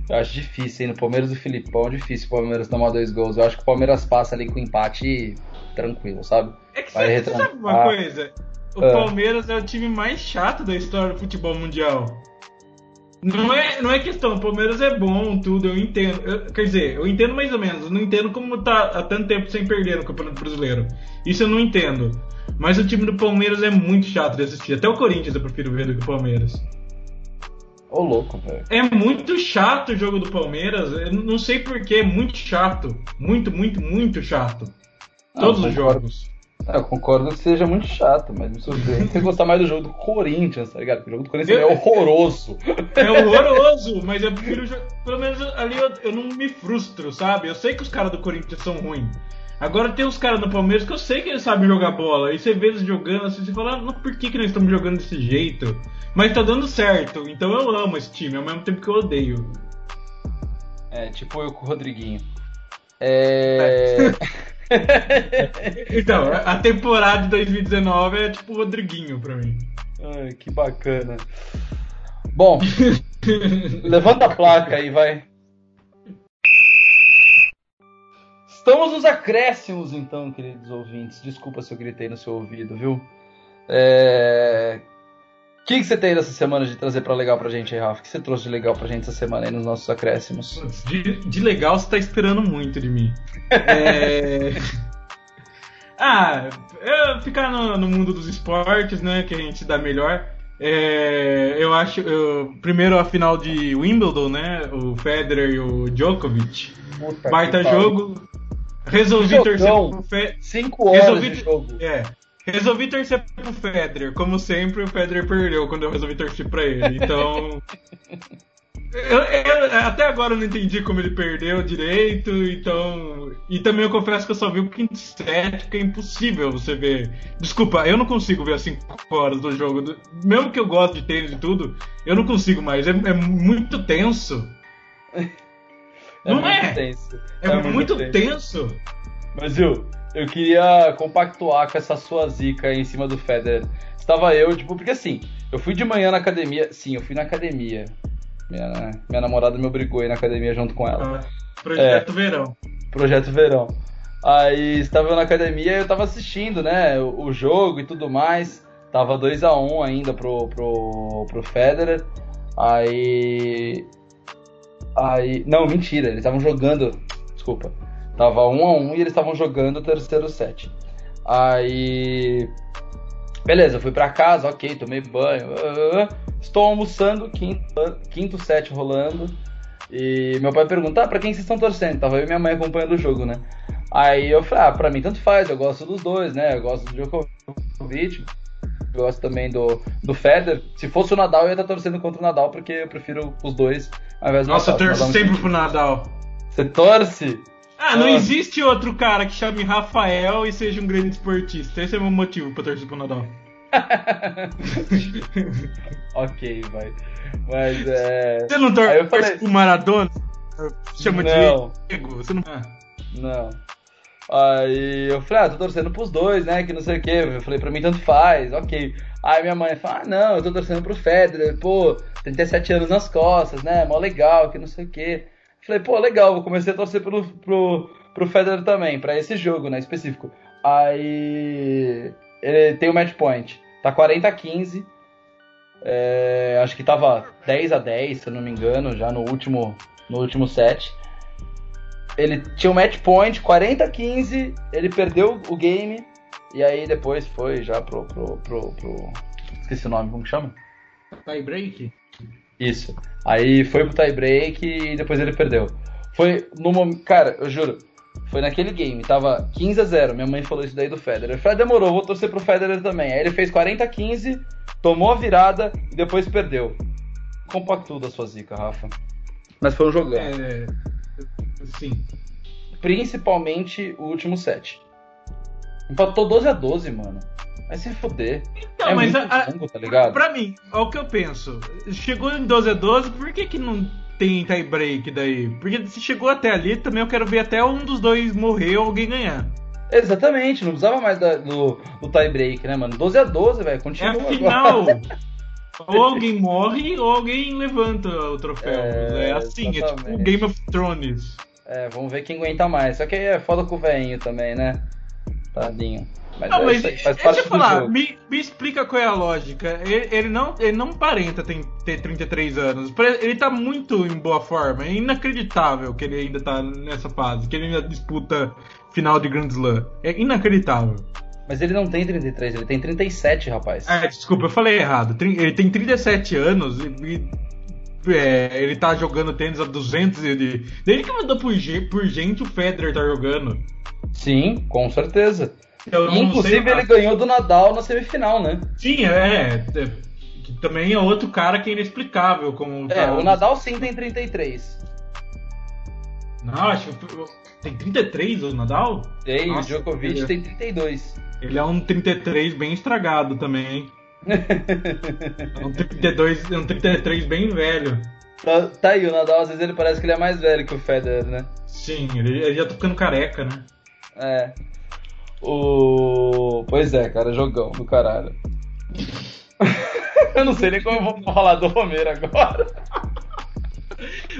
eu acho difícil, hein? No Palmeiras do Filipão, difícil o Palmeiras tomar dois gols. Eu acho que o Palmeiras passa ali com empate tranquilo, sabe? É que Vai você, sabe uma coisa? O Ah. Palmeiras é o time mais chato da história do futebol mundial. Não é, não é questão, o Palmeiras é bom, tudo, eu entendo. Eu- quer dizer, eu entendo mais ou menos. Não entendo como tá há tanto tempo sem perder no Campeonato Brasileiro. Isso eu não entendo. Mas o time do Palmeiras é muito chato de assistir. Até o Corinthians eu prefiro ver do que o Palmeiras. Ô, louco, velho. É muito chato o jogo do Palmeiras. Eu não sei porquê, é muito chato. Muito, muito, muito chato. Ah, Todos os jogos. É, Eu concordo que seja muito chato, mas me surpreende você gostar mais do jogo do Corinthians, tá ligado? Porque o jogo do Corinthians Eu- é horroroso. É horroroso, mas eu prefiro. Pelo menos ali eu, eu não me frustro, sabe? Eu sei que os caras do Corinthians são ruins. Agora tem uns caras do Palmeiras que eu sei que eles sabem jogar bola. E você vê eles jogando assim, você fala, ah, por que, que nós estamos jogando desse jeito? Mas tá dando certo, então eu amo esse time, ao mesmo tempo que eu odeio. É, tipo eu com o Rodriguinho. É. Então, a temporada de 2019 é tipo o Rodriguinho pra mim. Ai, que bacana. Bom, levanta a placa aí, vai. Estamos nos acréscimos, então, queridos ouvintes. Desculpa se eu gritei no seu ouvido, viu? É... O que, que você tem dessa semana de trazer pra legal pra gente aí, Rafa? O que você trouxe de legal pra gente essa semana aí nos nossos acréscimos? De, de legal você tá esperando muito de mim. É... ah, ficar no, no mundo dos esportes, né? Que a gente dá melhor. É, eu acho. eu- primeiro a final de Wimbledon, né? O Federer e o Djokovic. Puta Baita jogo. Resolvi torcer pro. Cinco horas Resolvi- de jogo. É. Resolvi torcer pro Federer. Como sempre, o Federer perdeu quando eu resolvi torcer pra ele. Então. eu- eu- até agora eu não entendi como ele perdeu direito, então. E também eu confesso que eu só vi o quinto set, porque é impossível você ver. Desculpa, eu não consigo ver as 5 horas do jogo. Do- Mesmo que eu goste de tênis e tudo, eu não consigo mais. É, é muito tenso. não muito é? tenso. É, muito tenso. Mas, viu, eu queria compactuar com essa sua zica aí em cima do Federer. Estava eu, tipo, porque assim, eu fui de manhã na academia. Sim, eu fui na academia. Minha, minha namorada me obrigou a ir na academia junto com ela. Ah, Projeto Verão. Projeto Verão. Aí estava eu na academia e eu tava assistindo, né, o, o jogo e tudo mais. Tava 2 a 1 ainda pro, pro, pro Federer. Aí. Aí. Não, mentira, eles estavam jogando. Desculpa. Tava 1 a 1 e eles estavam jogando o terceiro set. Aí. Beleza, fui pra casa, ok, tomei banho. ah, Estou almoçando, quinto, quinto set rolando. E meu pai pergunta, ah, pra quem vocês estão torcendo? Tava eu e minha mãe acompanhando o jogo, né? Aí eu falei, ah, pra mim tanto faz, eu gosto dos dois, né? Eu gosto do Djokovic, eu gosto também do, do Federer. Se fosse o Nadal, eu ia estar torcendo contra o Nadal, porque eu prefiro os dois ao invés do Nossa, eu Nadal. torço Nadal me sempre pro Nadal. Você torce? Ah, não existe outro cara que chame Rafael e seja um grande esportista. Esse é o meu motivo pra torcer pro Nadal. ok, vai. Mas é. Você não torce falei- pro Maradona? Chama Não. de Diego? Você não. Ah. Não. Aí eu falei, ah, tô torcendo pros dois, né? Que não sei o que. Eu falei, pra mim tanto faz, ok. Aí minha mãe fala, ah, não, eu tô torcendo pro Federer, pô, 37 anos nas costas, né? Mó legal, que não sei o que. Falei, pô, legal, vou comecei a torcer pro, pro, pro Federer também, pra esse jogo, né, específico. Aí ele tem o match point. Tá 40 a 15. É, acho que tava 10 a 10, se eu não me engano, já no último, no último set. Ele tinha um match point, 40 a 15, ele perdeu o game, e aí depois foi já pro. pro, pro, pro- esqueci o nome, como que chama? Tie break? Isso. Aí foi pro tie break e depois ele perdeu. Foi no momento. Cara, eu juro. Foi naquele game, tava 15 a 0. Minha mãe falou isso daí do Federer. Falei, "Ah, demorou, vou torcer pro Federer também. Aí ele fez 40 a 15, tomou a virada e depois perdeu. Compactou da sua zica, Rafa. Mas foi um jogão. É. Sim. Principalmente o último set. Empatou 12 a 12, mano. Vai se fuder. Então, é mas a- longo, tá ligado? Pra mim, é o que eu penso. Chegou em 12 a 12, por que, que não tem tie break daí? Porque se chegou até ali, também eu quero ver até um dos dois morrer ou alguém ganhar. Exatamente, não precisava mais da- do, do tie break, né, mano? 12 a 12, velho. É Continua a agora. final. ou alguém morre ou alguém levanta o troféu. É, É, assim, é tipo exatamente. Game of Thrones. É, vamos ver quem aguenta mais. Só que aí é foda com o velhinho também, né? Tadinho. Mas, Não, é mas aí, faz deixa parte eu do falar, me, me explica qual é a lógica. Ele, ele não, ele não aparenta ter, ter 33 anos. Ele tá muito em boa forma. É inacreditável que ele ainda tá nessa fase. Que ele ainda disputa final de Grand Slam. É inacreditável. Mas ele não tem 33, ele tem 37, rapaz. Ah, desculpa, eu falei errado. Ele tem 37 anos e. e, é, ele tá jogando tênis a 200 e de... Desde que mandou por, por gente, o Federer tá jogando. Sim, com certeza. Eu Inclusive, ele ganhou do Nadal na semifinal, né? Sim, é. é, que também é outro cara que é inexplicável. Como É, o Nadal sim tem 33. Não, acho que tem 33 o Nadal? Tem, o Nossa, Djokovic ele- tem 32. Ele é um 33 bem estragado também, hein? É um 32, é um 33 bem velho. Tá, tá aí, o Nadal, às vezes ele parece que ele é mais velho que o Federer, né? Sim, ele, ele já tá ficando careca, né? É. O. Pois é, cara, jogão do caralho. eu não sei nem como eu vou falar do Romero agora.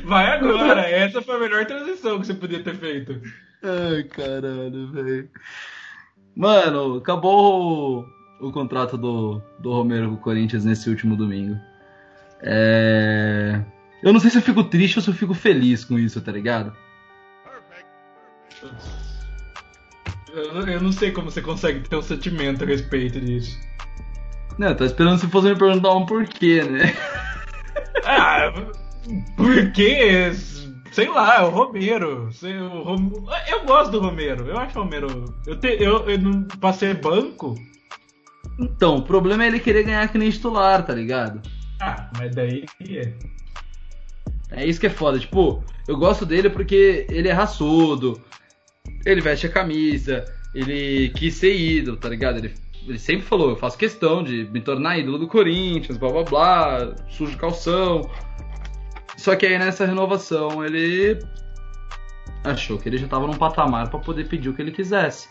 Vai agora, essa foi a melhor transição que você podia ter feito. Ai, caralho, velho. Mano, acabou o, o contrato do, do Romero com o Corinthians nesse último domingo. É... Eu não sei se eu fico triste ou se eu fico feliz com isso, tá ligado? Eu, não- eu não sei como você consegue ter um sentimento a respeito disso. Não, eu tô esperando se fosse me perguntar um porquê, né? Ah, porque, sei lá, é o Romero. Sei, o Rom- Eu gosto do Romero, eu acho o Romero. Eu, te, eu, eu não passei banco. Então, o problema é ele querer ganhar que nem titular, tá ligado? Ah, mas daí. é. É isso que é foda. Tipo, eu gosto dele porque ele é raçudo, ele veste a camisa, ele quis ser ídolo, tá ligado? Ele, ele sempre falou, eu faço questão de me tornar ídolo do Corinthians, blá blá blá, sujo calção. Só que aí nessa renovação ele achou que ele já tava num patamar pra poder pedir o que ele quisesse.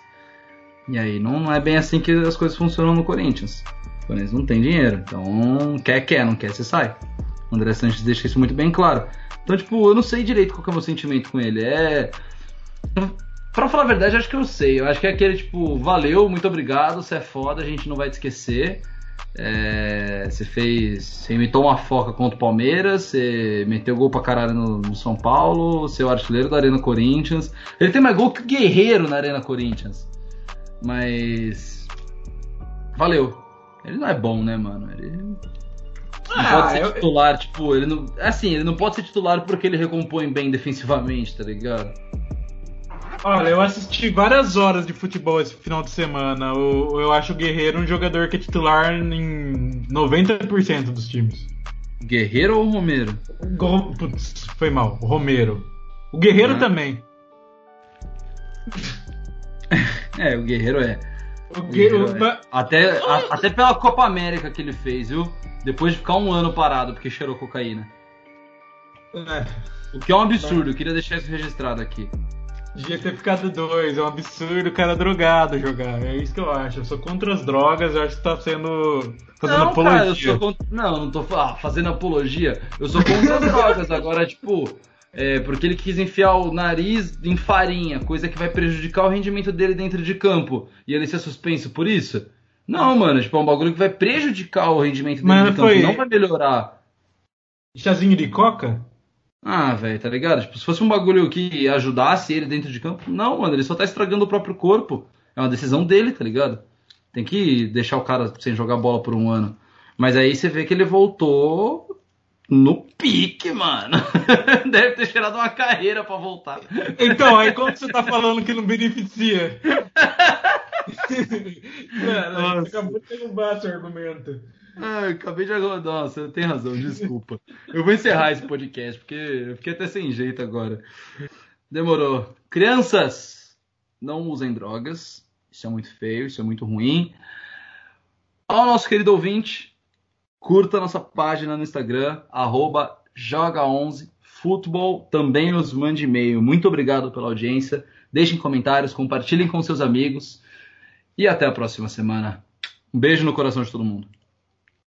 E aí não, é bem assim que as coisas funcionam no Corinthians. O Corinthians não tem dinheiro, então quer, quer, não quer, você sai. O André Sanches deixa isso muito bem claro. Então, tipo, eu não sei direito qual é o meu sentimento com ele. É. Pra falar a verdade, acho que eu sei. Eu acho que é aquele, tipo, valeu, muito obrigado, você é foda, a gente não vai te esquecer. É, Você fez. Você imitou uma foca contra o Palmeiras, você meteu gol pra caralho no, no São Paulo, você é o artilheiro da Arena Corinthians. Ele tem mais gol que o Guerreiro na Arena Corinthians. Mas. Valeu. Ele não é bom, né, mano? Ele não Ah, pode ser eu- titular, tipo, ele não. Assim, ele não pode ser titular porque ele recompõe bem defensivamente, tá ligado? Olha, eu assisti várias horas de futebol esse final de semana. Eu, eu acho o Guerreiro um jogador que é titular em 90% dos times. Guerreiro ou Romero? Go- Putz, foi mal. O Romero. O Guerreiro Uhum. também. é, o Guerreiro é. O Guerreiro, é. Até, a, até pela Copa América que ele fez, viu? Depois de ficar um ano parado porque cheirou cocaína. É. O que é um absurdo, eu queria deixar isso registrado aqui. Devia ter ficado dois, é um absurdo o cara drogado jogar. É isso que eu acho. Eu sou contra as drogas, eu acho que tá sendo. fazendo não, apologia. Cara, eu sou contra... Não, não tô ah, fazendo apologia. Eu sou contra as drogas. Agora, tipo, é, porque ele quis enfiar o nariz em farinha, coisa que vai prejudicar o rendimento dele dentro de campo. E ele ser suspenso por isso? Não, mano, tipo, é um bagulho que vai prejudicar o rendimento dele Mas de foi... campo, não vai melhorar. Chazinho de coca? Ah, velho, tá ligado? Tipo, se fosse um bagulho que ajudasse ele dentro de campo, não, mano, ele só tá estragando o próprio corpo. É uma decisão dele, tá ligado? Tem que deixar o cara sem jogar bola por um ano. Mas aí você vê que ele voltou no pique, mano. Deve ter cheirado uma carreira para voltar. Então, aí como você tá falando que não beneficia? Mano, acabou de derrubar seu argumento. Ah, acabei de agora. Nossa, tem razão, desculpa. Eu vou encerrar esse podcast, porque eu fiquei até sem jeito agora. Demorou. Crianças, não usem drogas. Isso é muito feio, isso é muito ruim. Ao nosso querido ouvinte, curta nossa página no Instagram, joga11futebol. Também nos mande e-mail. Muito obrigado pela audiência. Deixem comentários, compartilhem com seus amigos. E até a próxima semana. Um beijo no coração de todo mundo.